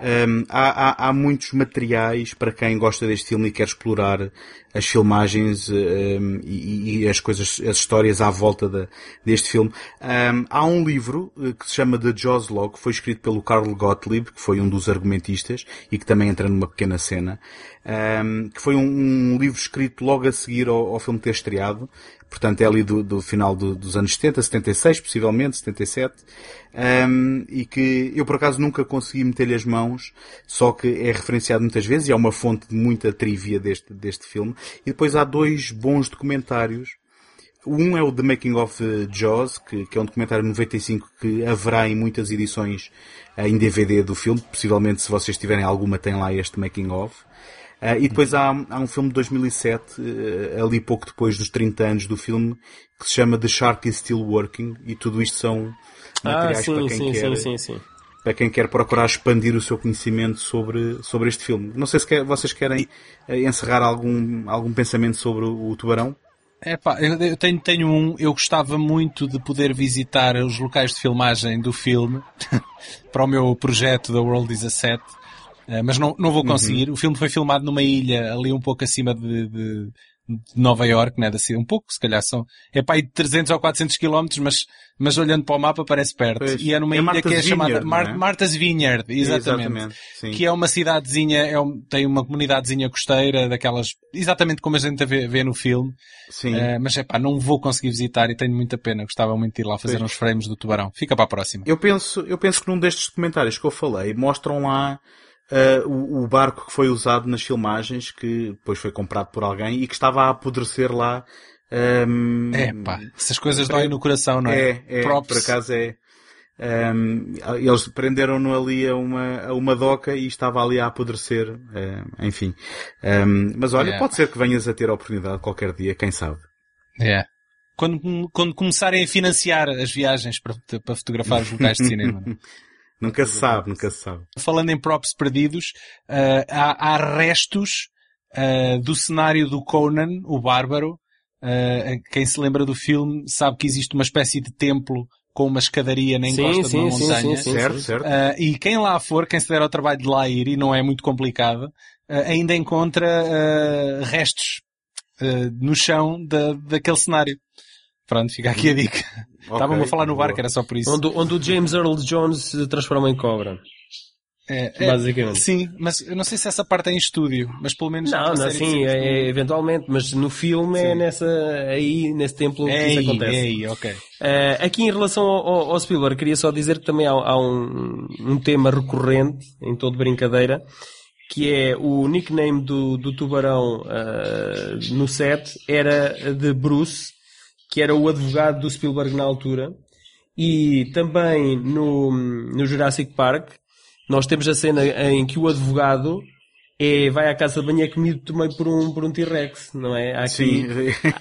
ehm, há, há, há muitos materiais para quem gosta deste filme e quer explorar as filmagens ehm, e, e as coisas, as histórias à volta da- deste filme. Ehm, há um livro eh, que se chama The Jaws Law, que foi escrito pelo Carl Gottlieb, que foi um dos argumentistas e que também entra numa pequena cena, que foi um, um livro escrito logo a seguir ao, ao filme ter estreado, portanto é ali do, do final do- dos anos 70, 76, possivelmente, 77, ehm, e que eu por acaso nunca consegui meter-lhe as mãos, só que é referenciado muitas vezes e é uma fonte de muita trivia deste, deste filme. E depois há dois bons documentários um é o The Making of eh, Jaws, que, que é um documentário de 95 que haverá em muitas edições eh, em DVD do filme. Possivelmente, se vocês tiverem alguma, tem lá este Making of. Eh, e depois há, há um filme de 2007, eh, ali pouco depois dos 30 anos do filme, que se chama The Shark is Still Working. E tudo isto são Ah, materiais sim, para quem sim, quer sim, sim, sim. para quem quer procurar expandir o seu conhecimento sobre, sobre este filme. Não sei se quer- vocês querem eh, encerrar algum, algum pensamento sobre o, o tubarão. É pá, eu tenho, tenho um, eu gostava muito de poder visitar os locais de filmagem do filme para o meu projeto da World 17, eh, mas não, não vou conseguir. O filme foi filmado numa ilha ali um pouco acima de, de, de Nova York, né, da cidade, um pouco, se calhar são, é pá, aí de 300 ou 400 quilómetros, mas, mas olhando para o mapa parece perto. Pois. E é numa É ilha Martha's que é chamada Vineyard, Mar não é? Martha's Vineyard, exatamente. Exatamente, sim. Que é uma cidadezinha, é um- tem uma comunidadezinha costeira, daquelas, exatamente como a gente vê, vê no filme. Sim. Eh, mas é pá, não vou conseguir visitar e tenho muita pena. Gostava muito de ir lá fazer Pois. uns frames do tubarão. Fica para a próxima. Eu penso, eu penso que num destes documentários que eu falei mostram lá eh, o, o barco que foi usado nas filmagens, que depois foi comprado por alguém e que estava a apodrecer lá. ehm, É pá, essas coisas doem no coração, não é? é, é, Props. por acaso é. ehm, eles prenderam-no ali a uma, a uma doca e estava ali a apodrecer. eh, enfim. Ehm, mas olha, É. pode ser que venhas a ter a oportunidade qualquer dia, quem sabe. É. Quando, quando começarem a financiar as viagens para, para fotografar os locais de cinema. Nunca se sabe, nunca se sabe. Falando em props perdidos, eh, há, há restos eh, do cenário do Conan, o Bárbaro. Eh, quem se lembra do filme sabe que existe uma espécie de templo com uma escadaria na Sim, encosta de uma sim, sim, montanha. sim, sim. certo, certo. Uh, e quem lá for, quem se der ao trabalho de lá ir, e não é muito complicado, uh, ainda encontra uh, restos uh, no chão da, daquele cenário. Pronto, fica aqui a dica. Estávamos a falar no boa. barco, era só por isso. Onde, onde o James Earl Jones se transforma em cobra. É, é, Basicamente. Sim, mas eu não sei se essa parte é em estúdio, mas pelo menos... Não, não, sim, sim, é, é eventualmente, mas no filme é nessa, aí, nesse templo que É isso acontece. é aí, ok. Eh, aqui em relação ao, ao- ao Spielberg, queria só dizer que também há, há um, um tema recorrente em todo brincadeira, que é o nickname do, do tubarão eh, no set era de Bruce, que era o advogado do Spielberg na altura, e também no, no Jurassic Park nós temos a cena em que o advogado é, vai à casa de banho e é comido também por um, por um T-Rex, não é? Há aqui, Sim,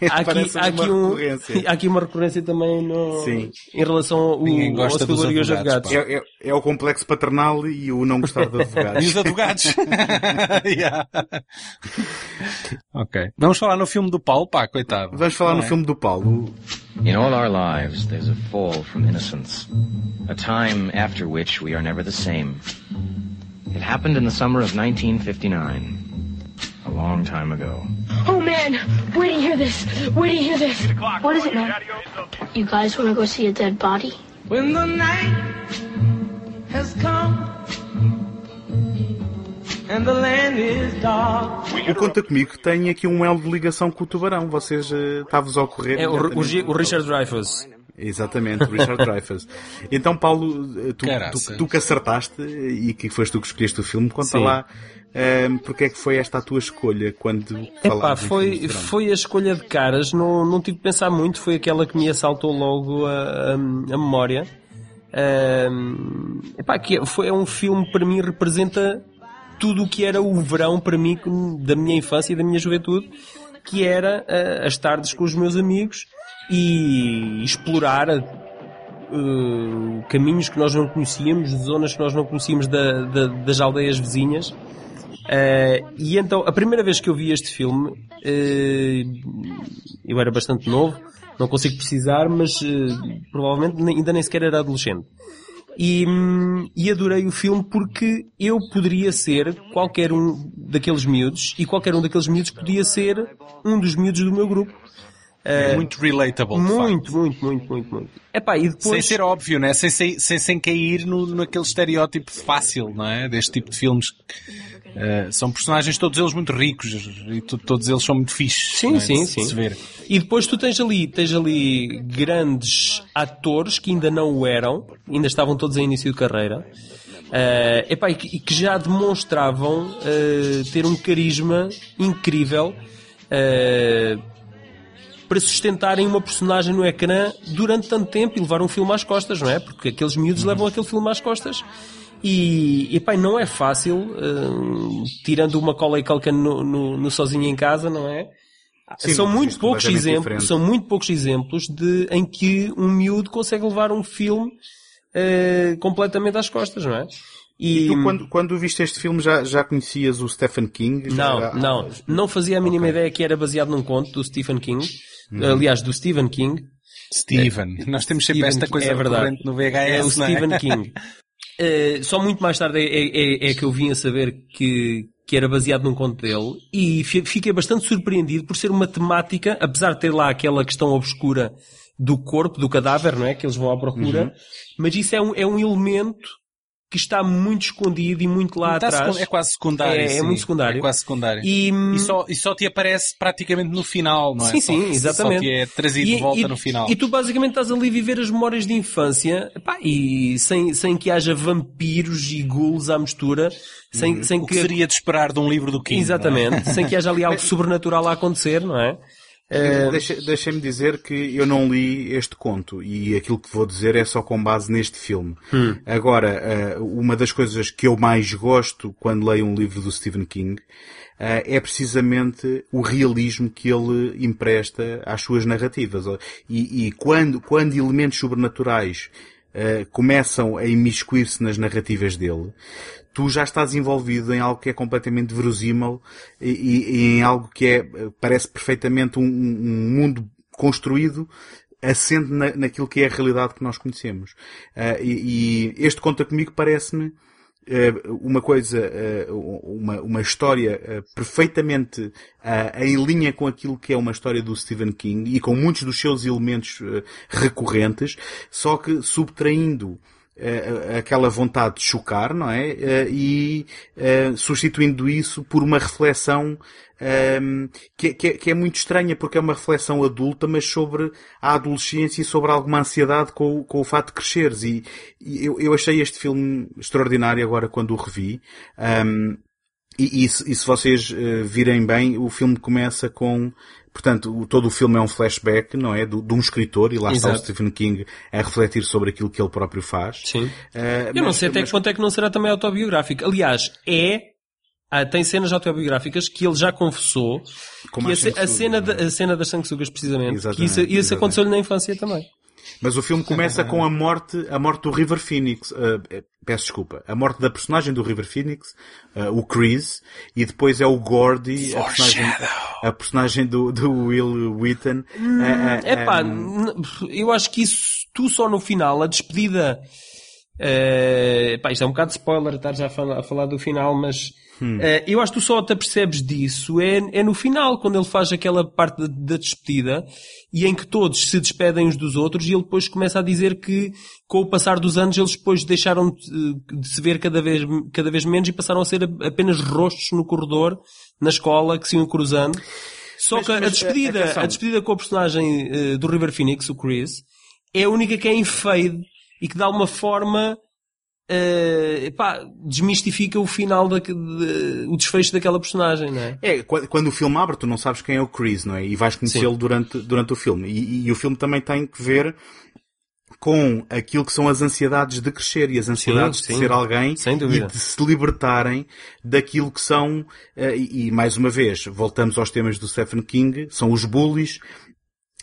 há aqui, há aqui uma um, recorrência. há aqui uma recorrência também no, Sim. em relação ao, Ninguém gosta aos dos advogados, advogados. É, é- é o complexo paternal e o não gostar de E advogados. os advogados. Yeah. Ok. Vamos falar no filme do Paulo, pá, coitado. Vamos falar Não no é? filme do Paulo. In all our lives, there's a fall from innocence, a time after which we are never the same. It happened in the summer of 1959, a long time ago. Oh man, wait to hear this. Wait to hear this. What is it, man? You guys want to go see a dead body? When the night has come and the land is dark. O Conta Comigo tem aqui um elo de ligação com o Tubarão. Vocês está-vos a ocorrer. É o, o, o Richard Dreyfuss. Exatamente, o Richard Dreyfuss. Então, Paulo, tu, tu, tu que acertaste e que foste tu que escolheste o filme, conta Sim. lá ehm, porque é que foi esta a tua escolha quando Epá, foi, foi a escolha de caras, não, não tive de pensar muito, foi aquela que me assaltou logo a, a, a memória. Ahm, epá, que é- foi, é um filme que para mim representa tudo o que era o verão para mim da minha infância e da minha juventude, que era ah, as tardes com os meus amigos e explorar ah, caminhos que nós não conhecíamos, zonas que nós não conhecíamos da- da- das aldeias vizinhas. Eh, e então, a primeira vez que eu vi este filme, eh, eu era bastante novo, não consigo precisar, mas provavelmente ainda nem sequer era adolescente. E, e adorei o filme porque eu poderia ser qualquer um daqueles miúdos e qualquer um daqueles miúdos podia ser um dos miúdos do meu grupo. É muito relatable. Muito, muito, muito, muito, muito. Epá, e depois... Sem ser óbvio, né? Sem, sem, sem, sem cair no, naquele estereótipo fácil, não é? Deste tipo de filmes. Eh, são personagens todos eles muito ricos e to- todos eles são muito fixes. Sim, é? sim, de, sim. de se ver. E depois tu tens ali, tens ali grandes atores que ainda não o eram, ainda estavam todos em início de carreira, eh, epá, e, que, e que já demonstravam eh, ter um carisma incrível eh, para sustentarem uma personagem no ecrã durante tanto tempo e levar um filme às costas, não é? Porque aqueles miúdos Uhum. levam aquele filme às costas. E, epá, não é fácil, eh, tirando uma cola e Culkin no, no, no sozinho em casa, não é? Sim, são muito poucos exemplos, diferente. são muito poucos exemplos de em que um miúdo consegue levar um filme eh, completamente às costas, não é? E tu, quando, quando viste este filme, já, já conhecias o Stephen King? Já- Não, já- não, não fazia a mínima ideia que era baseado num conto do Stephen King, aliás, do Stephen King. Steven. Nós temos sempre Stephen esta King, coisa é verdade. no VHS, É o não Stephen King. Eh, só muito mais tarde é, é- é que eu vim a saber que, que era baseado num conto dele e fi- fiquei bastante surpreendido por ser uma temática, apesar de ter lá aquela questão obscura do corpo, do cadáver, não é? Que eles vão à procura, Uhum. mas isso é um, é um elemento que está muito escondido e muito lá Está atrás. é quase secundário. É, é sim. muito secundário. É quase secundário. E, E só, e só te aparece praticamente no final, não é? Sim, Só- sim, exatamente. Só te é trazido E- de volta e- no final. E tu basicamente estás ali a viver as memórias de infância pá, e sem, sem que haja vampiros e ghouls à mistura, sem, sem Uhum. o que que. seria de esperar de um livro do King. é? Exatamente, sem que haja ali algo sobrenatural a acontecer, não é? Eh, Deixa- Deixem-me dizer que eu não li este conto e aquilo que vou dizer é só com base neste filme. Hum. Agora, eh, uma das coisas que eu mais gosto quando leio um livro do Stephen King eh, é precisamente o realismo que ele empresta às suas narrativas. E, e quando, quando elementos sobrenaturais eh, começam a imiscuir-se nas narrativas dele, tu já estás envolvido em algo que é completamente verosímil e, e- em algo que é, parece perfeitamente um, um- mundo construído assente na, naquilo que é a realidade que nós conhecemos. Ah, e, e este Conta Comigo parece-me eh, uma coisa, eh, uma, uma história perfeitamente em linha com aquilo que é uma história do Stephen King e com muitos dos seus elementos recorrentes, só que subtraindo aquela vontade de chocar, não é? Eh, E substituindo isso por uma reflexão ehm, que, é- é, é muito estranha, porque é uma reflexão adulta, mas sobre a adolescência e sobre alguma ansiedade com, o- com o fato de cresceres. E, eu, achei este filme extraordinário agora quando o revi. Ehm, se, e se vocês eh, virem bem, o filme começa com, portanto, o- todo o filme é um flashback, não é? Do- De um escritor, e lá está o Exato. Stephen King a refletir sobre aquilo que ele próprio faz. Sim. Eh, Eu não mas- sei até mas- que ponto é que não será também autobiográfico. Aliás, é Ah, tem cenas autobiográficas que ele já confessou. Como a, a cena, não é? da- a cena das sanguessugas, precisamente. Exatamente, isso, isso aconteceu-lhe na infância também. Mas o filme começa com a morte, a morte do River Phoenix. uh, peço desculpa. A morte da personagem do River Phoenix, uh, o Chris, e depois é o Gordy, a personagem, a personagem do, do Will Wheaton. É pá, eu acho que isso, tu só no final, a despedida. Eh, pá, isto é um bocado de spoiler estar já a falar, a falar do final, mas Hum. eh, eu acho que tu só te apercebes disso é, é no final, quando ele faz aquela parte da, da despedida e em que todos se despedem uns dos outros e ele depois começa a dizer que com o passar dos anos eles depois deixaram de, se ver cada vez, cada vez menos e passaram a ser a- apenas rostos no corredor, na escola, que se iam cruzando. Só Mas- que a mas, despedida, atenção. a despedida com a personagem eh, do River Phoenix, o Chris, é a única que é em fade e que de alguma forma eh, pá, desmistifica o final da, de- o desfecho daquela personagem, não é? É, quando, quando o filme abre, tu não sabes quem é o Chris, não é? E vais conhecê-lo durante, durante o filme. E, e o filme também tem que ver com aquilo que são as ansiedades de crescer e as ansiedades sim. de ser alguém Sem e de se libertarem daquilo que são, eh, e, e mais uma vez, voltamos aos temas do Stephen King, são os bullies,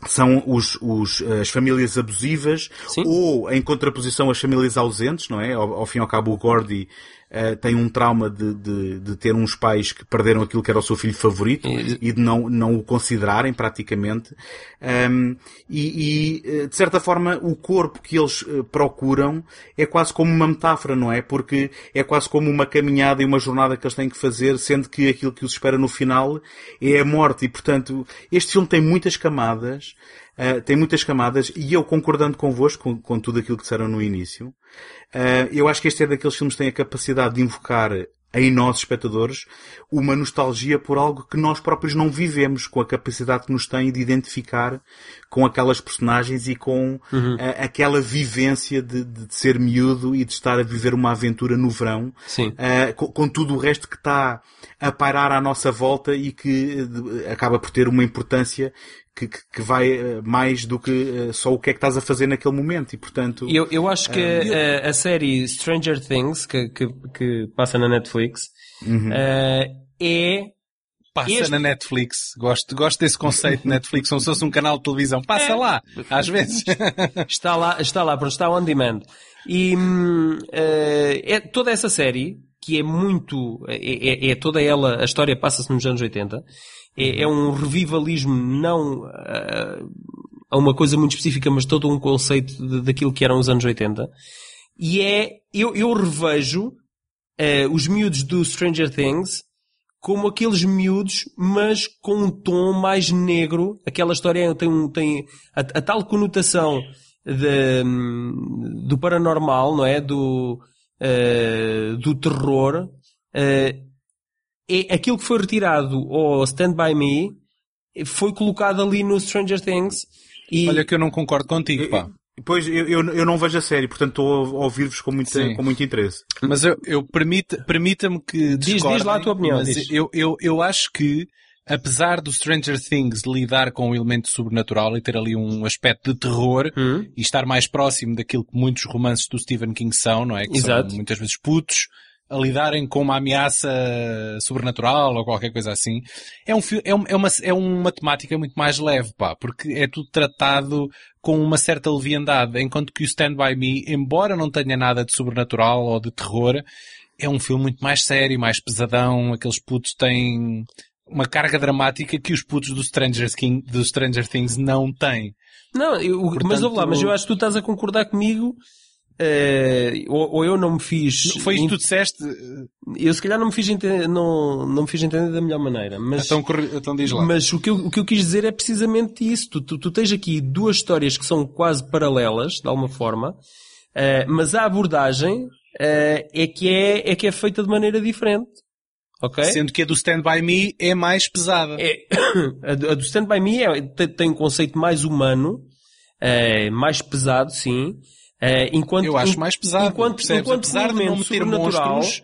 são os, os, as famílias abusivas ou em contraposição às famílias ausentes, não é? Ao, ao fim e ao cabo o Gordy eh, tem um trauma de, de, de ter uns pais que perderam aquilo que era o seu filho favorito e, de não, não o considerarem praticamente. Ahm, e, e, eh, de certa forma o corpo que eles eh, procuram é quase como uma metáfora, não é? Porque é quase como uma caminhada e uma jornada que eles têm que fazer, sendo que aquilo que os espera no final é a morte. E portanto, este filme tem muitas camadas, Uh, tem muitas camadas e eu concordando convosco com, com tudo aquilo que disseram no início, uh, eu acho que este é daqueles filmes que tem a capacidade de invocar em nós, espectadores, uma nostalgia por algo que nós próprios não vivemos, com a capacidade que nos tem de identificar com aquelas personagens e com Uhum. uh, aquela vivência de, de ser miúdo e de estar a viver uma aventura no verão, uh, com, com tudo o resto que está a pairar à nossa volta e que uh, acaba por ter uma importância que, que, que vai uh, mais do que uh, só o que é que estás a fazer naquele momento e portanto Eu, eu acho que Ah, a, a série Stranger Things, que, que, que passa na Netflix, Uhum. eh, é. Passa Este- na Netflix. Gosto, gosto desse conceito de Netflix, como se fosse um canal de televisão. Passa É. lá, às vezes. está lá, está lá, pronto, está on demand. E hum, eh, é toda essa série, que é muito, é, é- é toda ela, a história passa-se nos anos 80, é, é um revivalismo não ah, a uma coisa muito específica, mas todo um conceito de- daquilo que eram os anos 80. E é, eu, eu revejo eh, os miúdos do Stranger Things como aqueles miúdos, mas com um tom mais negro. Aquela história tem, um- tem a, a tal conotação de, do paranormal, não é? Do, eh, do terror. eh, é aquilo que foi retirado ao Stand By Me foi colocado ali no Stranger Things. E Olha que eu não concordo contigo, pá. Pois, eu, eu, eu não vejo a série, portanto estou a ouvir-vos com, muita, Sim. com muito interesse. Mas eu, eu permite, permita-me que Diz- diz lá a tua opinião, Mas diz. eu, eu, eu acho que, apesar do Stranger Things lidar com um elemento sobrenatural e ter ali um aspecto de terror Hum? e estar mais próximo daquilo que muitos romances do Stephen King são, não é? Que Exato. são muitas vezes putos a lidarem com uma ameaça sobrenatural ou qualquer coisa assim. É um, é, um- é uma, é uma temática muito mais leve, pá, porque é tudo tratado com uma certa leviandade, enquanto que o Stand By Me, embora não tenha nada de sobrenatural ou de terror, é um filme muito mais sério, mais pesadão, aqueles putos têm uma carga dramática que os putos do Stranger, King, do Stranger Things não têm. Não, eu, mas Portanto- ouve lá, mas eu acho que tu estás a concordar comigo, eh, ou, ou eu não me fiz. Foi isso que tu disseste? Eu se calhar não me fiz entender, não, não me fiz entender da melhor maneira, mas, Então, então diz lá. mas o, que eu, o que eu quis dizer é precisamente isso. Tu, tu, tu tens aqui duas histórias que são quase paralelas, de alguma forma, eh, mas a abordagem eh, é, que é, é que é feita de maneira diferente. Ok? Sendo que a do Stand By Me é mais pesada. É, a, do- a do Stand By Me é- tem, tem um conceito mais humano, mais pesado, sim. Eh, enquanto, Eu acho mais pesado, Enquanto, percebes? enquanto Apesar de não meter sobrenatural, monstros,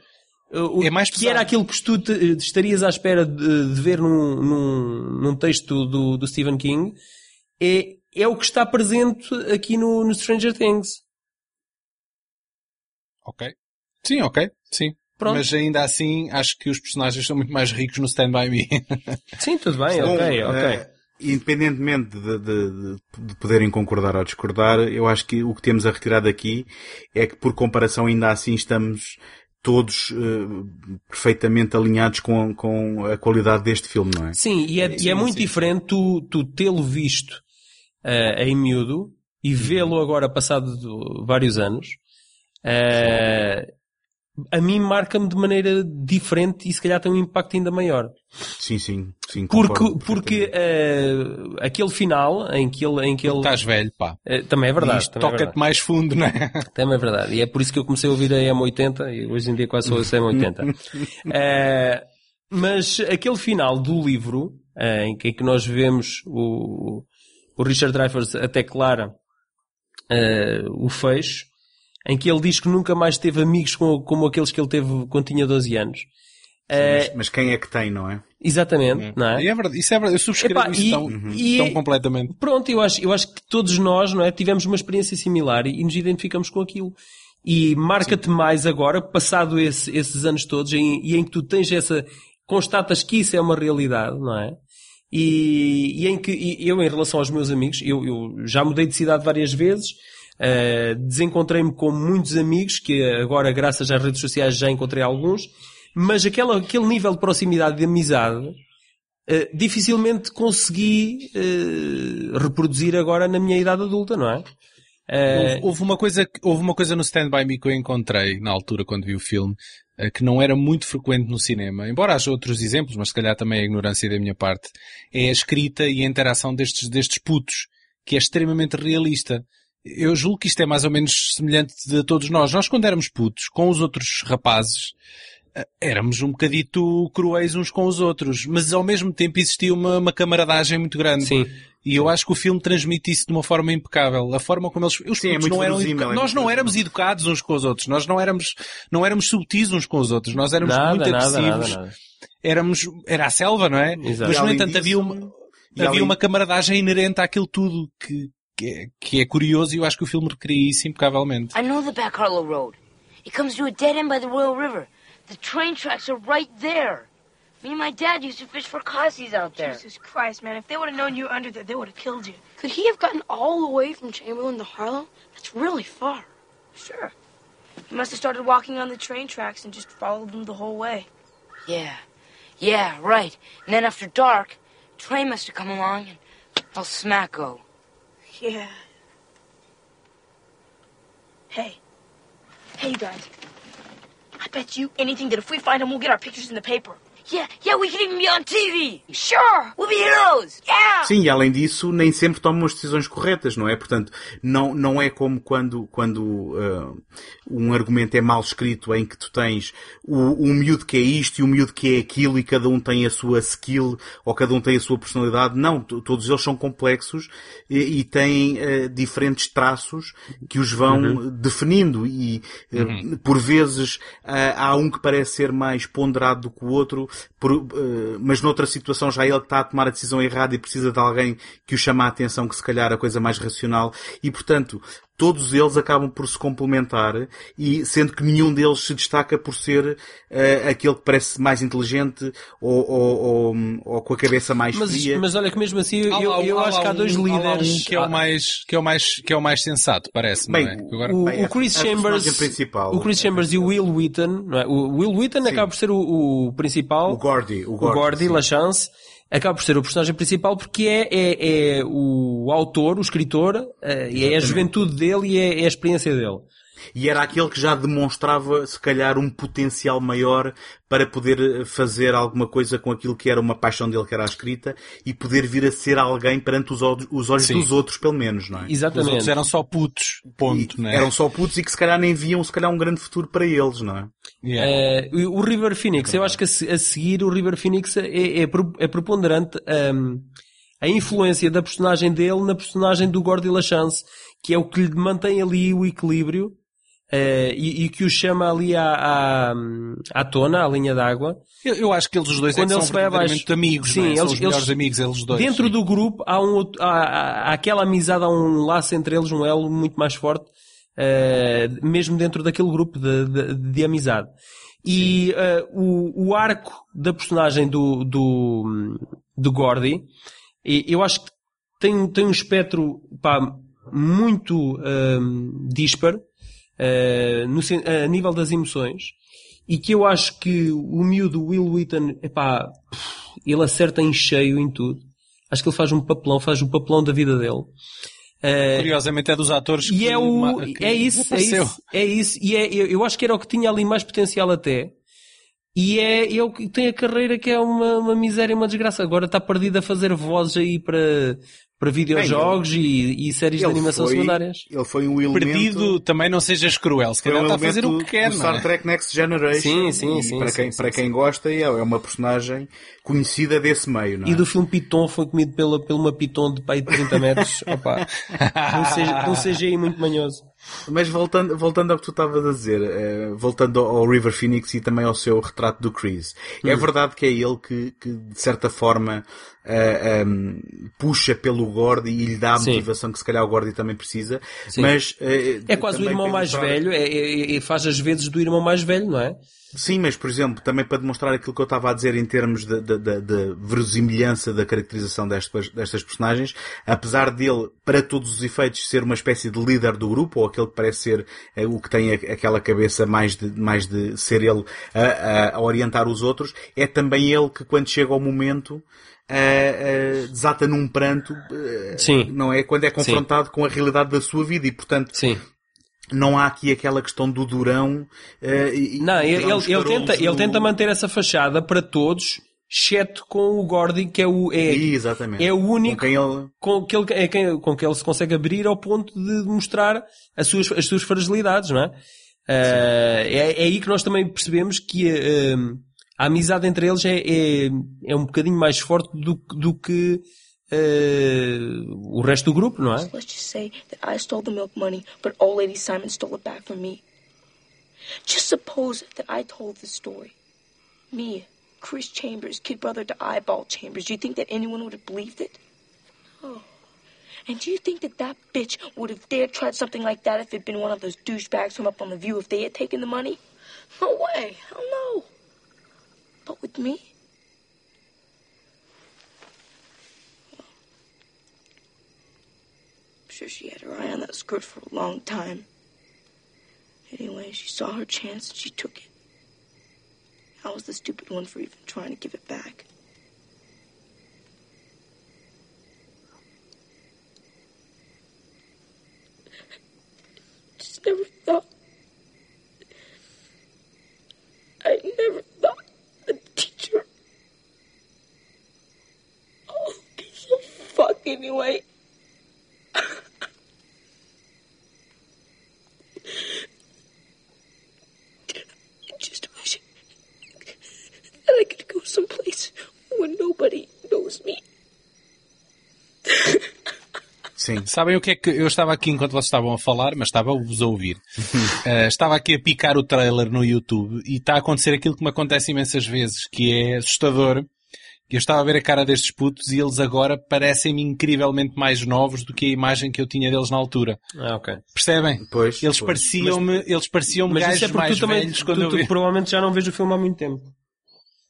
eh, o- é mais que pesado. era aquilo que tu te- eh, estarias à espera de, de ver num, num, num texto do, do Stephen King, é, é o que está presente aqui no, no Stranger Things. Ok. Sim, ok. Sim. Pronto. Mas ainda assim, acho que os personagens são muito mais ricos no Stand By Me. Sim, tudo bem, Bom, ok, ok. eh, independentemente de, de- de- de poderem concordar ou discordar, eu acho que o que temos a retirar daqui é que, por comparação, ainda assim estamos todos eh, perfeitamente alinhados com, com a qualidade deste filme, não é? Sim, e é, e é muito diferente tu, tu tê-lo visto eh, em miúdo e vê-lo agora passado vários anos. eh, a mim marca-me de maneira diferente e se calhar tem um impacto ainda maior. Sim, sim, sim. Porque, porque eh, aquele final em que ele... Em que ele Estás velho, pá. eh, também é verdade. É toca-te verdade. mais fundo, não é? Também é verdade. E é por isso que eu comecei a ouvir a M80 e hoje em dia quase sou a M80. Eh, mas aquele final do livro, em que, em que nós vemos o, o Richard Dreyfuss até clara o fecho, em que ele diz que nunca mais teve amigos como, como aqueles que ele teve quando tinha 12 anos. Eh, Mas, mas quem é que tem, não é? exatamente, não é? E é verdade, isso é verdade. Eu subscrevo Epá, isso e- tão, e- tão completamente. Pronto, eu acho, eu acho que todos nós, não é, tivemos uma experiência similar e, e nos identificamos com aquilo. E marca-te mais agora, passado esse- esses anos todos, em- e em que tu tens essa, constatas que isso é uma realidade, não é? E, e em que e eu, em relação aos meus amigos, eu, eu já mudei de cidade várias vezes, eh, desencontrei-me com muitos amigos, que agora, graças às redes sociais, já encontrei alguns, mas aquela, aquele nível de proximidade de amizade, eh, dificilmente consegui eh, reproduzir agora na minha idade adulta, não é? Houve, houve uma coisa, houve uma coisa no Stand By Me que eu encontrei na altura quando vi o filme, que não era muito frequente no cinema, embora haja outros exemplos, mas se calhar também é a ignorância da minha parte, é a escrita e a interação destes, destes putos, que é extremamente realista. Eu julgo que isto é mais ou menos semelhante de todos nós. Nós quando éramos putos, com os outros rapazes, eh, éramos um bocadito cruéis uns com os outros, mas ao mesmo tempo existia uma, uma camaradagem muito grande. Sim. E eu acho que o filme transmite isso de uma forma impecável. A forma como eles, os Sim, é não eram educa- é nós não éramos educados uns com os outros. Nós não éramos, não éramos subtis uns com os outros. Nós éramos nada, muito nada, agressivos. nada, nada. Éramos, era a selva, não é? Exato. Mas no entanto disso- havia uma, e havia uma camaradagem inerente àquilo tudo que, que, é, que é curioso e eu acho que o filme recria isso impecavelmente. I know the back Harlow Road. It comes to a dead end by the Royal River. The train tracks are right there. Me and my dad used to fish for Cossies out there. Jesus Christ, man. If they would have known you were under there, they would have killed you. Could he have gotten all the way from Chamberlain to Harlow? That's really far. Sure. He must have started walking on the train tracks and just followed them the whole way. Yeah. Yeah, right. And then after dark, train must have come along and well smack go. Yeah. Hey. Hey, you guys. I bet you anything that if we find him, we'll get our pictures in the paper. Yeah, yeah, we could even be on TV. Sure. We'll be heroes. Yeah. Sim, e além disso, nem sempre tomam as decisões corretas, não é? Portanto, não, não é como quando, quando ah, um argumento é mal escrito em que tu tens o, um miúdo que é isto e um miúdo que é aquilo e cada um tem a sua skill ou cada um tem a sua personalidade. Não, todos eles são complexos e, e têm ah, diferentes traços que os vão definindo e ah, por vezes ah, há um que parece ser mais ponderado do que o outro, por, mas noutra situação já é ele que está a tomar a decisão errada e precisa de alguém que o chame a atenção, que se calhar a coisa mais racional. E, portanto, todos eles acabam por se complementar e sendo que nenhum deles se destaca por ser eh, aquele que parece mais inteligente ou, ou, ou, ou com a cabeça mais Mas, fria. mas olha que mesmo assim, eu, eu, eu acho que há dois líderes. um que é o mais, que é o mais, que é o mais sensato, parece, Bem, não é? Agora, o, Bem, o Chris a- a Chambers, personagem principal. o Chris Chambers e o Will Wheaton, não é? o Will Wheaton acaba por ser o, o principal, O Gordy, o o Gordy, Gordy, sim. LaChance, acaba por ser o personagem principal porque é, é, é o autor, o escritor, e é a juventude dele e é, é a experiência dele. E era aquele que já demonstrava, se calhar, um potencial maior para poder eh, fazer alguma coisa com aquilo que era uma paixão dele, que era a escrita, e poder vir a ser alguém perante os olhos, os olhos Sim. dos outros, pelo menos, não é? os Exatamente. outros eram só putos, ponto, E não é? Eram só putos e que se calhar nem viam, se calhar, um grande futuro para eles, não é? Yeah. Eh, o River Phoenix, eu acho que a, se- a seguir o River Phoenix é, é, pro- é preponderante ehm, a influência da personagem dele na personagem do Gordy LaChance, que é o que lhe mantém ali o equilíbrio eh, e, e que o chama ali à, à, à tona, à linha d'água. Eu, eu acho que eles os dois é Quando que ele são verdadeiramente amigos, Sim, é? São eles- os melhores eles- amigos, eles dois. Dentro sim. do grupo há, um há, há- aquela amizade, há um laço entre eles, um elo muito mais forte, uh, mesmo dentro daquele grupo de, de, de amizade. E uh, o, o arco da personagem do, do, do Gordy, eu acho que tem, tem um espectro pá, muito um, dispar uh, no, a nível das emoções e que eu acho que o miúdo Will Wheaton, epá, ele acerta em cheio em tudo. Acho que ele faz um papelão, faz o papelão da vida dele. Uh, Curiosamente é dos atores e que... é o, que é isso, é isso, é isso, e é, eu, eu acho que era o que tinha ali mais potencial até, e é ele que tem a carreira que é uma, uma miséria e uma desgraça. Agora está perdido a fazer vozes aí para, para videojogos Bem, e, e, séries de animação foi, secundárias. Ele foi um elemento... Perdido, também não sejas cruel, se calhar um está a fazer o que quer, Star é? Trek Next Generation. Sim, sim, sim. Para quem, sim, para sim, quem gosta é, é uma personagem conhecida desse meio, não é? E do filme Piton foi comido pela, pela uma Piton de pai de 30 metros. Opa, não seja, não seja aí muito manhoso. Mas voltando, voltando ao que tu estavas a dizer, uh, voltando ao River Phoenix e também ao seu retrato do Chris, hum. é verdade que é ele que, que de certa forma, uh, eh, um, ehm, puxa pelo Gordy e lhe dá a Sim. motivação que se calhar o Gordy também precisa, Sim. mas... Uh, é quase o irmão mais velho, é, é, é, faz as vezes do irmão mais velho, não é? Sim, mas por exemplo, também para demonstrar aquilo que eu estava a dizer em termos de, de, de, de verosimilhança da caracterização destas, destas personagens, apesar dele, para todos os efeitos, ser uma espécie de líder do grupo, ou aquele que parece ser é, o que tem a, aquela cabeça mais de, mais de ser ele a, a, orientar os outros, é também ele que quando chega ao momento Uh, uh, desata num pranto, uh, Sim. não é? Quando é confrontado Sim. com a realidade da sua vida e, portanto, Sim não há aqui aquela questão do durão. Uh, não, ele, ele, tenta, ele tenta manter essa fachada para todos, exceto com o Gordy, que é o, é, Exatamente. é o único com quem ele... com que ele, é quem, com que ele se consegue abrir ao ponto de mostrar as suas, as suas fragilidades, não é? Uh, é, é aí que nós também percebemos que uh, a amizade entre eles é, é, é um bocadinho mais forte do, do que uh, o resto do grupo, não é? Let's just say that I stole the milk money, but old lady Simon stole it back from me. Just suppose that I told the story. Me, Chris Chambers, kid brother to Eyeball Chambers. Do you think that anyone would have believed it? Oh. And do you think that that bitch would have dared tried something like that if it'd been one of those douchebags from up on the view if they had taken the money? No way. Hell no. But with me? Sure she had her eye on that skirt for a long time. Anyway, she saw her chance and she took it. I was the stupid one for even trying to give it back. Sabem o que é que eu estava aqui enquanto vocês estavam a falar, mas estava-vos a ouvir. uh, estava aqui a picar o trailer no YouTube e está a acontecer aquilo que me acontece imensas vezes, que é assustador eu estava a ver a cara destes putos e eles agora parecem-me incrivelmente mais novos do que a imagem que eu tinha deles na altura. Ah, ok. Percebem? Pois. Eles pareciam-me, eles pareciam-me gajos é mais também, velhos quando tu, eu vi. Tu, provavelmente já não vejo o filme há muito tempo.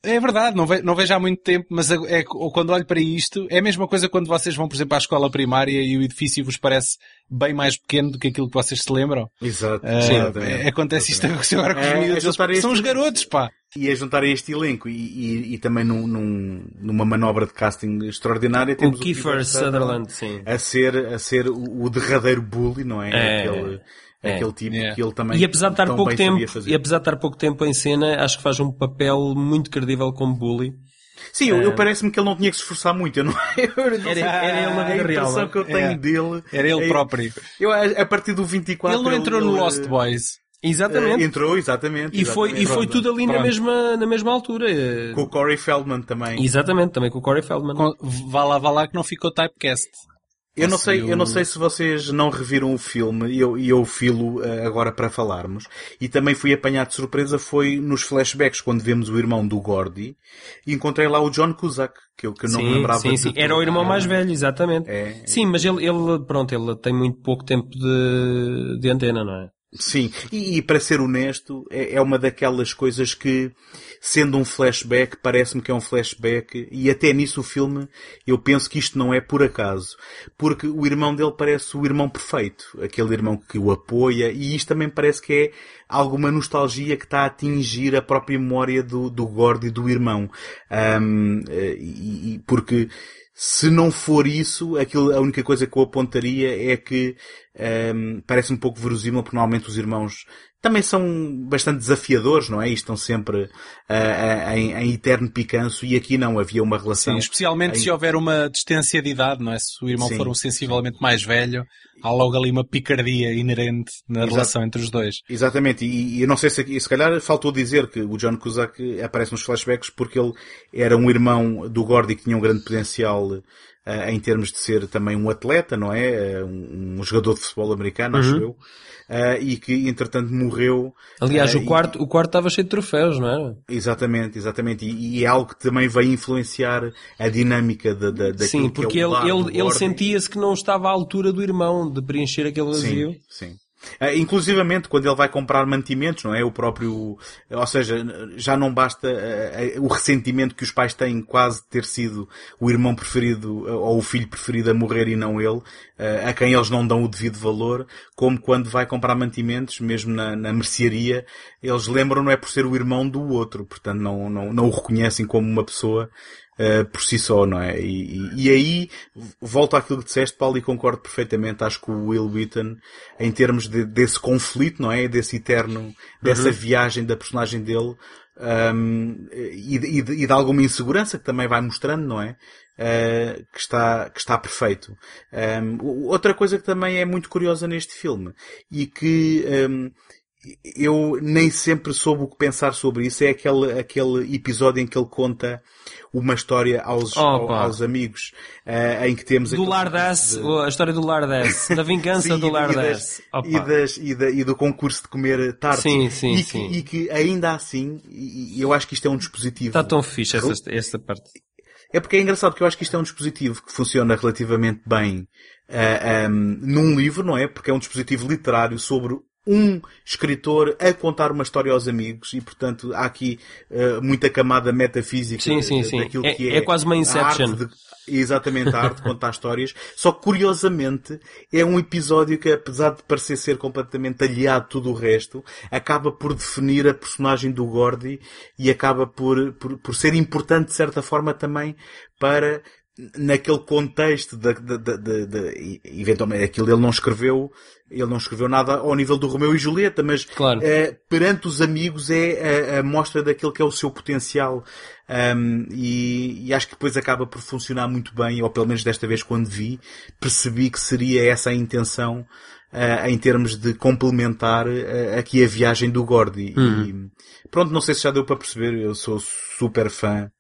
É verdade, não, ve, não vejo há muito tempo, mas é, quando olho para isto, é a mesma coisa quando vocês vão, por exemplo, à escola primária e o edifício vos parece bem mais pequeno do que aquilo que vocês se lembram. Exato. Uh, Sim, é, acontece isto agora com os é, miúdos. Eles, são os garotos, pá. E a juntar a este elenco e, e, e também num, num, numa manobra de casting extraordinária temos o Kiefer Sutherland, sim. a ser, a ser o, o derradeiro bully, não é? é Aquele, é. aquele tipo é. que ele também e apesar de estar pouco tempo e apesar de estar pouco tempo em cena acho que faz um papel muito credível como bully Sim, eu, eu parece-me que ele não tinha que se esforçar muito. Eu não, eu não era, era ele na vida real. A impressão que eu tenho é. dele. Era ele é, próprio. Eu, a partir do 24. Ele não entrou ele, no Lost Boys. Exatamente. Uh, entrou, exatamente. E foi, exatamente. e foi tudo ali na mesma, na mesma altura. Com o Corey Feldman também. Exatamente, também com o Corey Feldman. Com, vá lá, vá lá que não ficou typecast. Eu não sei, eu não sei se vocês não reviram o filme e eu, e eu filo uh, agora para falarmos. E também fui apanhado de surpresa foi nos flashbacks quando vemos o irmão do Gordy e encontrei lá o John Cusack, que eu que não sim, lembrava. Sim, sim. Era o irmão mais velho, exatamente. É, sim, mas ele, ele, pronto, ele tem muito pouco tempo de, de antena, não é? Sim, e, e, para ser honesto, é, é, uma daquelas coisas que, sendo um flashback, parece-me que é um flashback, e até nisso o filme, eu penso que isto não é por acaso. Porque o irmão dele parece o irmão perfeito, aquele irmão que o apoia, e isto também parece que é alguma nostalgia que está a atingir a própria memória do, do Gord e do irmão. Um, e, e porque, se não for isso, aquilo, a única coisa que eu apontaria é que um, parece um pouco verosímil, porque normalmente os irmãos também são bastante desafiadores, não é? E estão sempre uh, em, em, eterno picanço e aqui não havia uma relação. Sim, especialmente em... se houver uma distância de idade, não é? Se o irmão sim, for um sensivelmente mais velho, há logo ali uma picardia inerente na Exato. relação entre os dois. Exatamente, e, e eu não sei se, se calhar faltou dizer que o John Cusack aparece nos flashbacks porque ele era um irmão do Gordy que tinha um grande potencial Uh, em termos de ser também um atleta, não é? Uh, um, um, jogador de futebol americano, uhum. acho eu. Uh, e que entretanto morreu. Aliás, o quarto, e... o quarto estava cheio de troféus, não era? Exatamente, exatamente. E, e é algo que também vai influenciar a dinâmica da, da, daquilo Sim, porque é ele, ele, ele sentia-se que não estava à altura do irmão de preencher aquele vazio. Sim, sim. Uh, inclusivamente quando ele vai comprar mantimentos, não é? O próprio, ou seja, já não basta uh, uh, o ressentimento que os pais têm quase de ter sido o irmão preferido ou o filho preferido a morrer e não ele, a quem eles não dão o devido valor, como quando vai comprar mantimentos, mesmo na, na mercearia, eles lembram não é por ser o irmão do outro, portanto não, não, não o reconhecem como uma pessoa uh, por si só, não é? E, e, e, aí, volto àquilo que disseste, Paulo, e concordo perfeitamente. Acho que o Will Wheaton, em termos de, desse conflito, não é? Desse eterno, dessa uhum. viagem da personagem dele, um, e, e, e, de alguma insegurança que também vai mostrando, não é? Uh, que, está, que está perfeito. Um, outra coisa que também é muito curiosa neste filme e que um, eu nem sempre soube o que pensar sobre isso é aquele, aquele episódio em que ele conta uma história aos, aos amigos, uh, em que temos... Do Lardass, de... a história do Lardass, da vingança sim, do Lardass. E, e, das, e, da, e, do concurso de comer tarde. Sim, sim, e, sim. Que, e que ainda assim, e eu acho que isto é um dispositivo... Está tão fixe essa, essa parte. É porque é engraçado que eu acho que isto é um dispositivo que funciona relativamente bem uh, eh, um, ehm, num livro, não é? Porque é um dispositivo literário sobre um escritor a contar uma história aos amigos e, portanto, há aqui uh, muita camada metafísica sim, sim, sim. daquilo é, que é, é quase uma Inception. De, exatamente, a arte de contar histórias. Só que, curiosamente, é um episódio que, apesar de parecer ser completamente aliado tudo o resto, acaba por definir a personagem do Gordy e acaba por, por, por ser importante, de certa forma, também para naquele contexto de, de, de, de, eventualmente aquilo ele não escreveu ele não escreveu nada ao nível do Romeu e Julieta mas claro. uh, perante os amigos é a, a, mostra daquilo que é o seu potencial um, e, e, acho que depois acaba por funcionar muito bem ou pelo menos desta vez quando vi percebi que seria essa a intenção uh, em termos de complementar uh, aqui a viagem do Gordy uhum. e pronto não sei se já deu para perceber eu sou super fã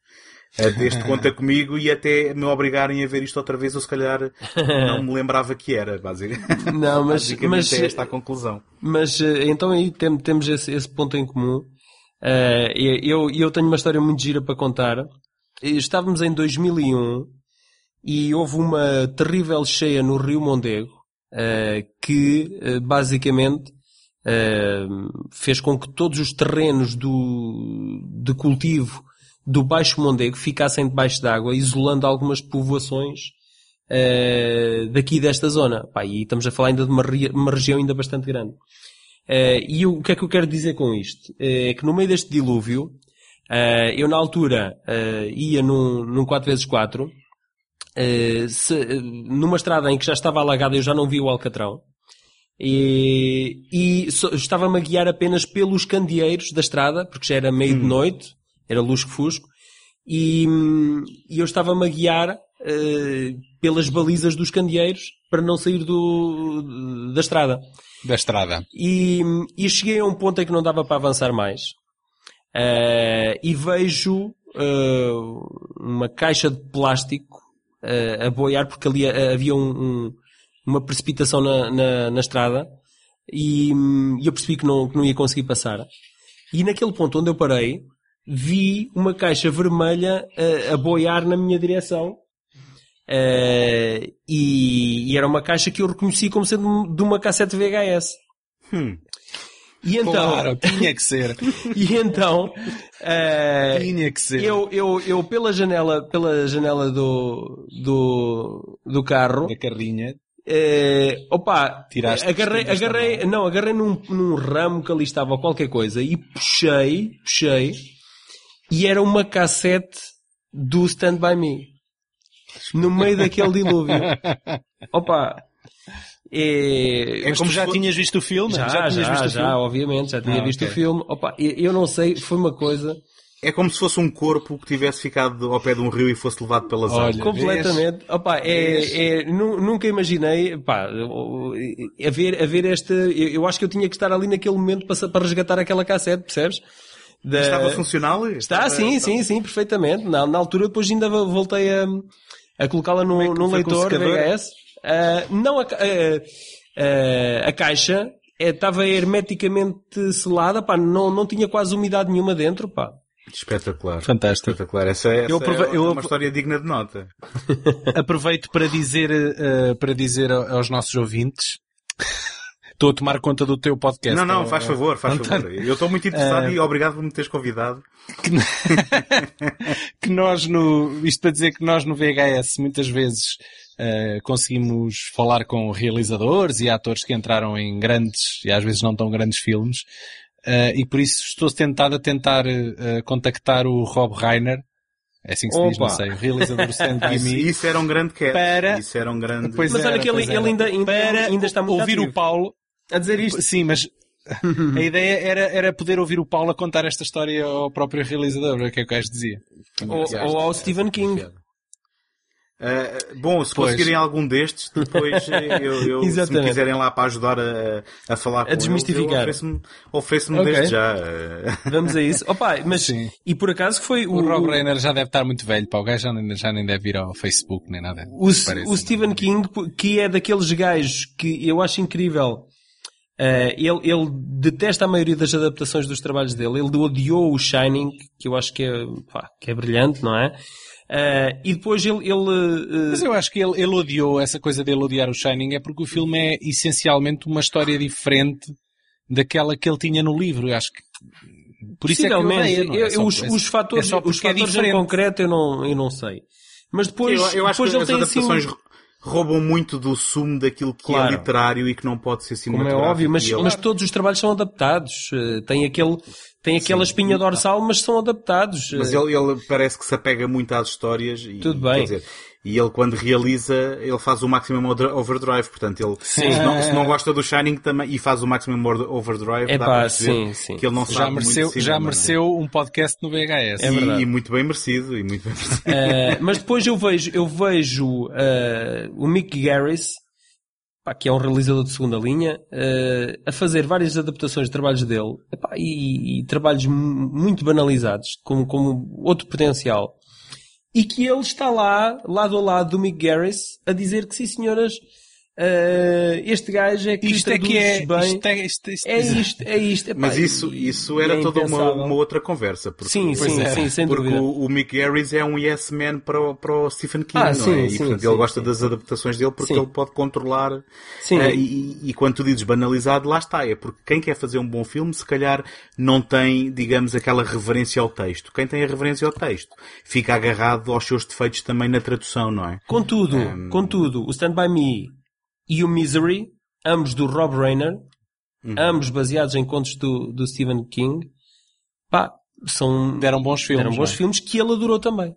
deste Conta Comigo e até me obrigarem a ver isto outra vez, ou se calhar não me lembrava que era, basicamente. Não, mas, mas é esta a conclusão. Mas eh, então aí temos esse, esse ponto em comum. Uh, eu, eu tenho uma história muito gira para contar. Estávamos em 2001 e houve uma terrível cheia no Rio Mondego uh, que uh, basicamente fez com que todos os terrenos do, de cultivo do Baixo Mondego ficassem debaixo d'água, isolando algumas povoações uh, daqui desta zona. Pá, e estamos a falar ainda de uma, uma região ainda bastante grande. Uh, e o que é que eu quero dizer com isto? Eh, é que no meio deste dilúvio, uh, eu na altura ia num, num 4x4, se, numa estrada em que já estava alagada eu já não vi o Alcatrão. E, e so, estava-me a guiar apenas pelos candeeiros da estrada, porque já era meio hum. de noite, era lusco-fusco, e, e, eu estava-me a guiar uh, pelas balizas dos candeeiros para não sair do, da estrada. Da estrada. E, e cheguei a um ponto em que não dava para avançar mais. Uh, e vejo uh, uma caixa de plástico a, boiar porque ali havia um- um- uma precipitação na, na, na estrada e eu percebi que não, que não ia conseguir passar. E naquele ponto onde eu parei, vi uma caixa vermelha a, a boiar na minha direção. Eh, e, e era uma caixa que eu reconheci como sendo de uma cassete VHS. Hum. E então, Claro, tinha que ser. e então, eh, Tinha que ser. eu, eu, eu pela janela, pela janela do, do, do carro, Da carrinha. eh, opa, Tiraste agarrei, agarrei, não, agarrei num, num ramo que ali estava qualquer coisa e puxei, puxei, e era uma cassete do Stand By Me. No meio daquele dilúvio. Opa, é, Mas tu já tinhas visto o filme? já, já, tinhas já, visto o filme? obviamente, já tinha Ah, visto ok. o filme. Opa, eu eu não sei, foi uma coisa É como se fosse um corpo que tivesse ficado ao pé de um rio e fosse levado pelas Olha, águas. completamente. Opa, é, é, nu- nunca imaginei, pá, a ver, a ver esta, eu, acho que eu tinha que estar ali naquele momento para, para resgatar aquela cassete, percebes? Da- Estava funcional? Está, Estava- sim, estava- sim, sim, perfeitamente. Na, na altura depois ainda vo- voltei a, a colocá-la Como é num, num leitor? VHS. Ah, não, a, ah, a caixa eh, estava hermeticamente selada, pá, não, não tinha quase umidade nenhuma dentro, pá. Espetacular. Fantástico. Espetacular. Essa, essa Eu aprove- é eu- uma história digna de nota. Aproveito para dizer, eh, para dizer aos nossos ouvintes. Estou a tomar conta do teu podcast. não, não, ó, faz ó, favor, faz António. favor. Eu estou muito interessado Ah. e obrigado por me teres convidado. que nós no, isto para dizer que nós no VHS muitas vezes eh, conseguimos falar com realizadores e atores que entraram em grandes e às vezes não tão grandes filmes eh, e por isso estou tentado a tentar eh, contactar o Rob Reiner é assim que se diz, Opa. não sei, o realizador do Stand By Isso, Me isso era um grande catch. Para- Isso era um grande... Pois Mas era, olha que ele, ele ainda, ainda, ainda está muito ouvir ativo. o Paulo a dizer isto. Sim, mas a ideia era, era poder ouvir o Paulo a contar esta história ao próprio realizador, o que é que o gajo dizia. Ou, ou ao Stephen King. Ah, bom, se Pois. conseguirem algum destes, depois eh, eu, eu- se me quiserem lá para ajudar a, a falar com desmistificar. ofereço-me ofereço Ok. desde já. eh. Vamos a isso. Opa, mas, Sim. e por acaso que foi o, O Rob Reiner já deve estar muito velho, pá, o gajo já nem, já nem deve ir ao Facebook nem nada. o, Parece. o Stephen King, que é daqueles gajos que eu acho incrível. Eh, ele, ele detesta a maioria das adaptações dos trabalhos dele. Ele odiou o Shining, que eu acho que é, pá, que é brilhante, não é? Eh, e depois ele, ele eh, Mas eu acho que ele, ele odiou, essa coisa dele odiar o Shining é porque o filme é essencialmente uma história diferente daquela que ele tinha no livro. Eu acho que por isso é que eu odeio, não é? eu- É só- os, é- os fatores, é só os é fatores em concreto eu não, eu não sei. Mas depois, eu, eu acho depois que ele as tem assim, adaptações roubam muito do sumo daquilo que Claro. é literário e que não pode ser como é óbvio, mas, mas todos os trabalhos são adaptados. Eh, Tem aquele, tem aquela espinha dorsal, mas são adaptados. Mas Eh, ele, ele parece que se apega muito às histórias e, Tudo bem. dizer, e ele quando realiza, ele faz o Maximum Over- Overdrive, portanto ele se não, se não gosta do Shining também e faz o Maximum Over- Overdrive, dá Epá, sim, sim. que ele não Já sabe mereceu, muito de já cinema, mereceu um podcast no VHS. É. E, e muito bem merecido, e muito bem merecido. Eh, mas depois eu vejo, eu vejo eh, o Mick Garris, pá, que é um realizador de segunda linha, eh, a fazer várias adaptações de trabalhos dele epá, e, e trabalhos mu- muito banalizados, com, com outro potencial. E que ele está lá, lado a lado do Mick Garris, a dizer que sim senhoras, eh, este gajo é que Isto é que é, bem. isto é, isto, isto, É isto, é isto. epá, Mas isso, isso era é toda uma, uma outra conversa. Porque, Sim, sim, é. sim, sem porque dúvida. o, o Mick Garris é um yes man para o, para o Stephen King, Ah, não sim, é? E sim, portanto sim, ele gosta sim. das adaptações dele porque Sim. ele pode controlar. Sim. E, e- e quando tu dizes banalizado, lá está. É porque quem quer fazer um bom filme, se calhar não tem, digamos, aquela reverência ao texto. Quem tem a reverência ao texto fica agarrado aos seus defeitos também na tradução, não é? Contudo, Um, contudo, o Stand By Me e o Misery, ambos do Rob Reiner, Uhum. ambos baseados em contos do, do Stephen King, pá, são, deram bons filmes. deram bons é? filmes que ele adorou também.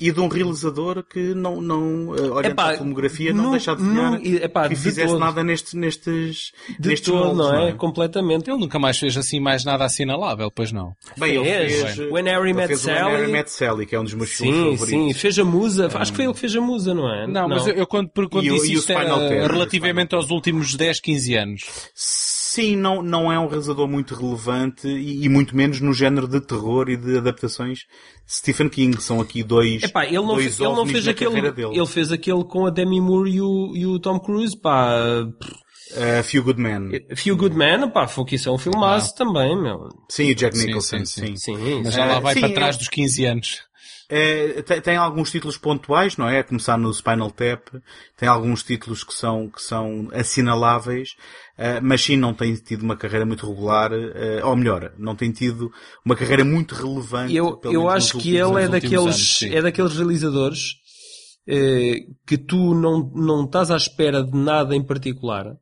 E de um realizador que não, não eh, olhando Epá, para a filmografia, não nu- deixa de nu- epá, que de fizesse todo. nada nestes, nestes, De nestes todo, moldes, não é? Completamente. Ele nunca mais fez assim mais nada assinalável, pois não. Bem, ele Fez. fez, When Harry ele Met fez o When Sally. Harry Met Sally, que é um dos meus filmes Sim, favoritos. sim, fez a musa, acho que foi ele que fez a musa, não é? Não, mas eu, eu quando, quando E disse e o isto era relativamente aos últimos 10, 15 anos. Sim, não, não é um realizador muito relevante e, e, muito menos no género de terror e de adaptações. Stephen King são aqui dois. Epá, ele não, dois ele não fez aquele. Ele fez aquele com a Demi Moore e o, e o Tom Cruise, pá. Uh, Few Good Men. Few Good Men, pá, foi que isso é um filmaço ah. também, meu. Sim, o Jack Nicholson, sim. sim, sim. sim. Mas já lá vai uh, para trás dos 15 anos. É, tem, tem, alguns títulos pontuais, não é? A começar no Spinal Tap, tem alguns títulos que são, que são assinaláveis, uh, mas sim não tem tido uma carreira muito regular, uh, ou melhor, não tem tido uma carreira muito relevante. Eu, eu acho que ele é daqueles, anos, é daqueles realizadores uh, que tu não, não estás à espera de nada em particular,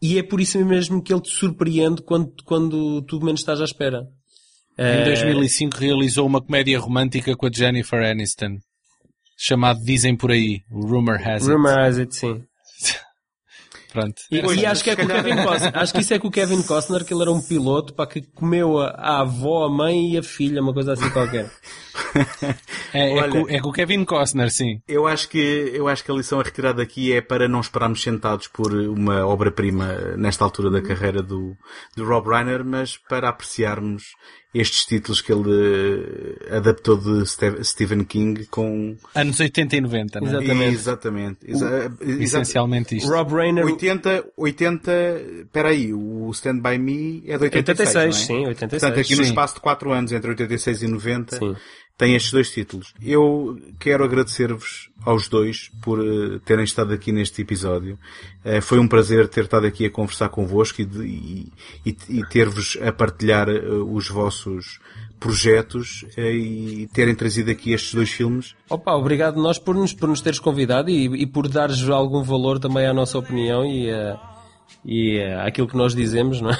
e é por isso mesmo que ele te surpreende quando, quando tu menos estás à espera. Em 2005 realizou uma comédia romântica com a Jennifer Aniston, chamado Dizem Por Aí, Rumor Has It. Rumor Has It, sim. Pronto. E, e acho que é com o Kevin Costner. Acho que isso é com o Kevin Costner, que ele era um piloto para que comeu a, a avó, a mãe e a filha, uma coisa assim qualquer. é, Olha, é, com, é com o Kevin Costner, sim. Eu acho que eu acho que a lição a retirar daqui é para não esperarmos sentados por uma obra-prima nesta altura da carreira do, do Rob Reiner, mas para apreciarmos estes títulos que ele eh, adaptou de Stephen King com... Anos 80 e 90, não é? Exatamente. Exatamente. Exa Essencialmente isto. Rob Reiner... 80, 80, peraí, o Stand By Me é de 86, 86 é? sim, 86. Portanto, aqui sim. no espaço de 4 anos, entre 86 e 90, sim tem estes dois títulos. Eu quero agradecer-vos aos dois por uh, terem estado aqui neste episódio. Uh, foi um prazer ter estado aqui a conversar convosco e, e, e ter-vos a partilhar uh, os vossos projetos e terem trazido aqui estes dois filmes. Opa, obrigado nós por nos, por nos teres convidado e, e por dares algum valor também à nossa opinião e, e àquilo que nós dizemos, não é?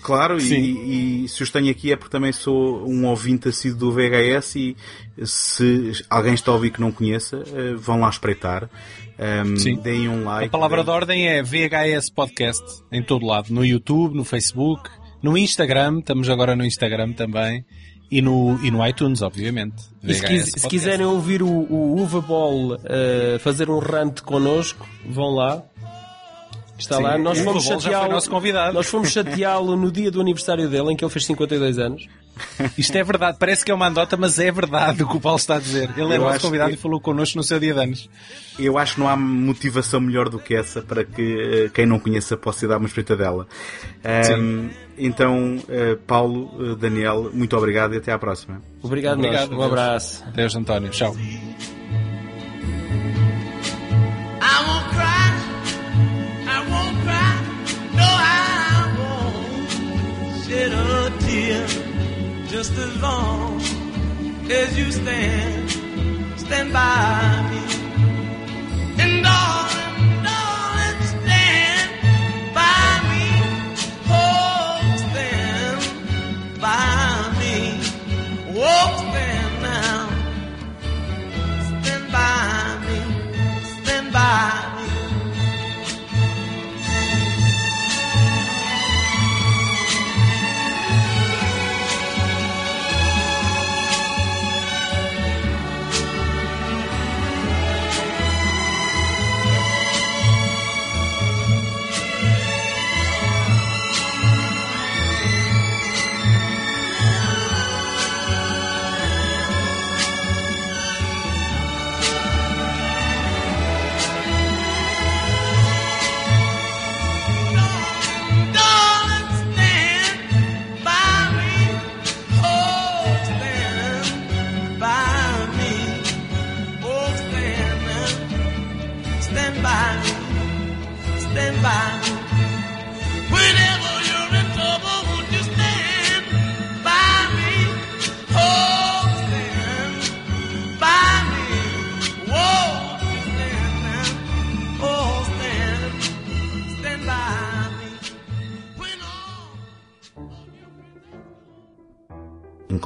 Claro, e, e, se os tenho aqui é porque também sou um ouvinte assíduo do VHS e se alguém está a ouvir que não conheça, eh, vão lá espreitar. Um, Sim. Deem um like. A palavra deem... de ordem é VHS Podcast em todo lado. No YouTube, no Facebook, no Instagram, estamos agora no Instagram também. E no, e no iTunes, obviamente. E se, quis, se, quiserem ouvir o, o Uva Ball uh, fazer um rant connosco, vão lá. Está Sim, lá, nós fomos chateá-lo. Nós fomos chateá-lo no dia do aniversário dele, em que ele fez 52 anos. Isto é verdade, parece que é uma andota, mas é verdade o que o Paulo está a dizer. Ele é nosso convidado que... e falou connosco no seu dia de anos. Eu acho que não há motivação melhor do que essa para que uh, quem não conheça possa dar uma espreita dela. Um, então, uh, Paulo, uh, Daniel, muito obrigado e até à próxima. Obrigado, obrigado nós. Um abraço. Adeus, António. Tchau. Long as you stand, stand by me.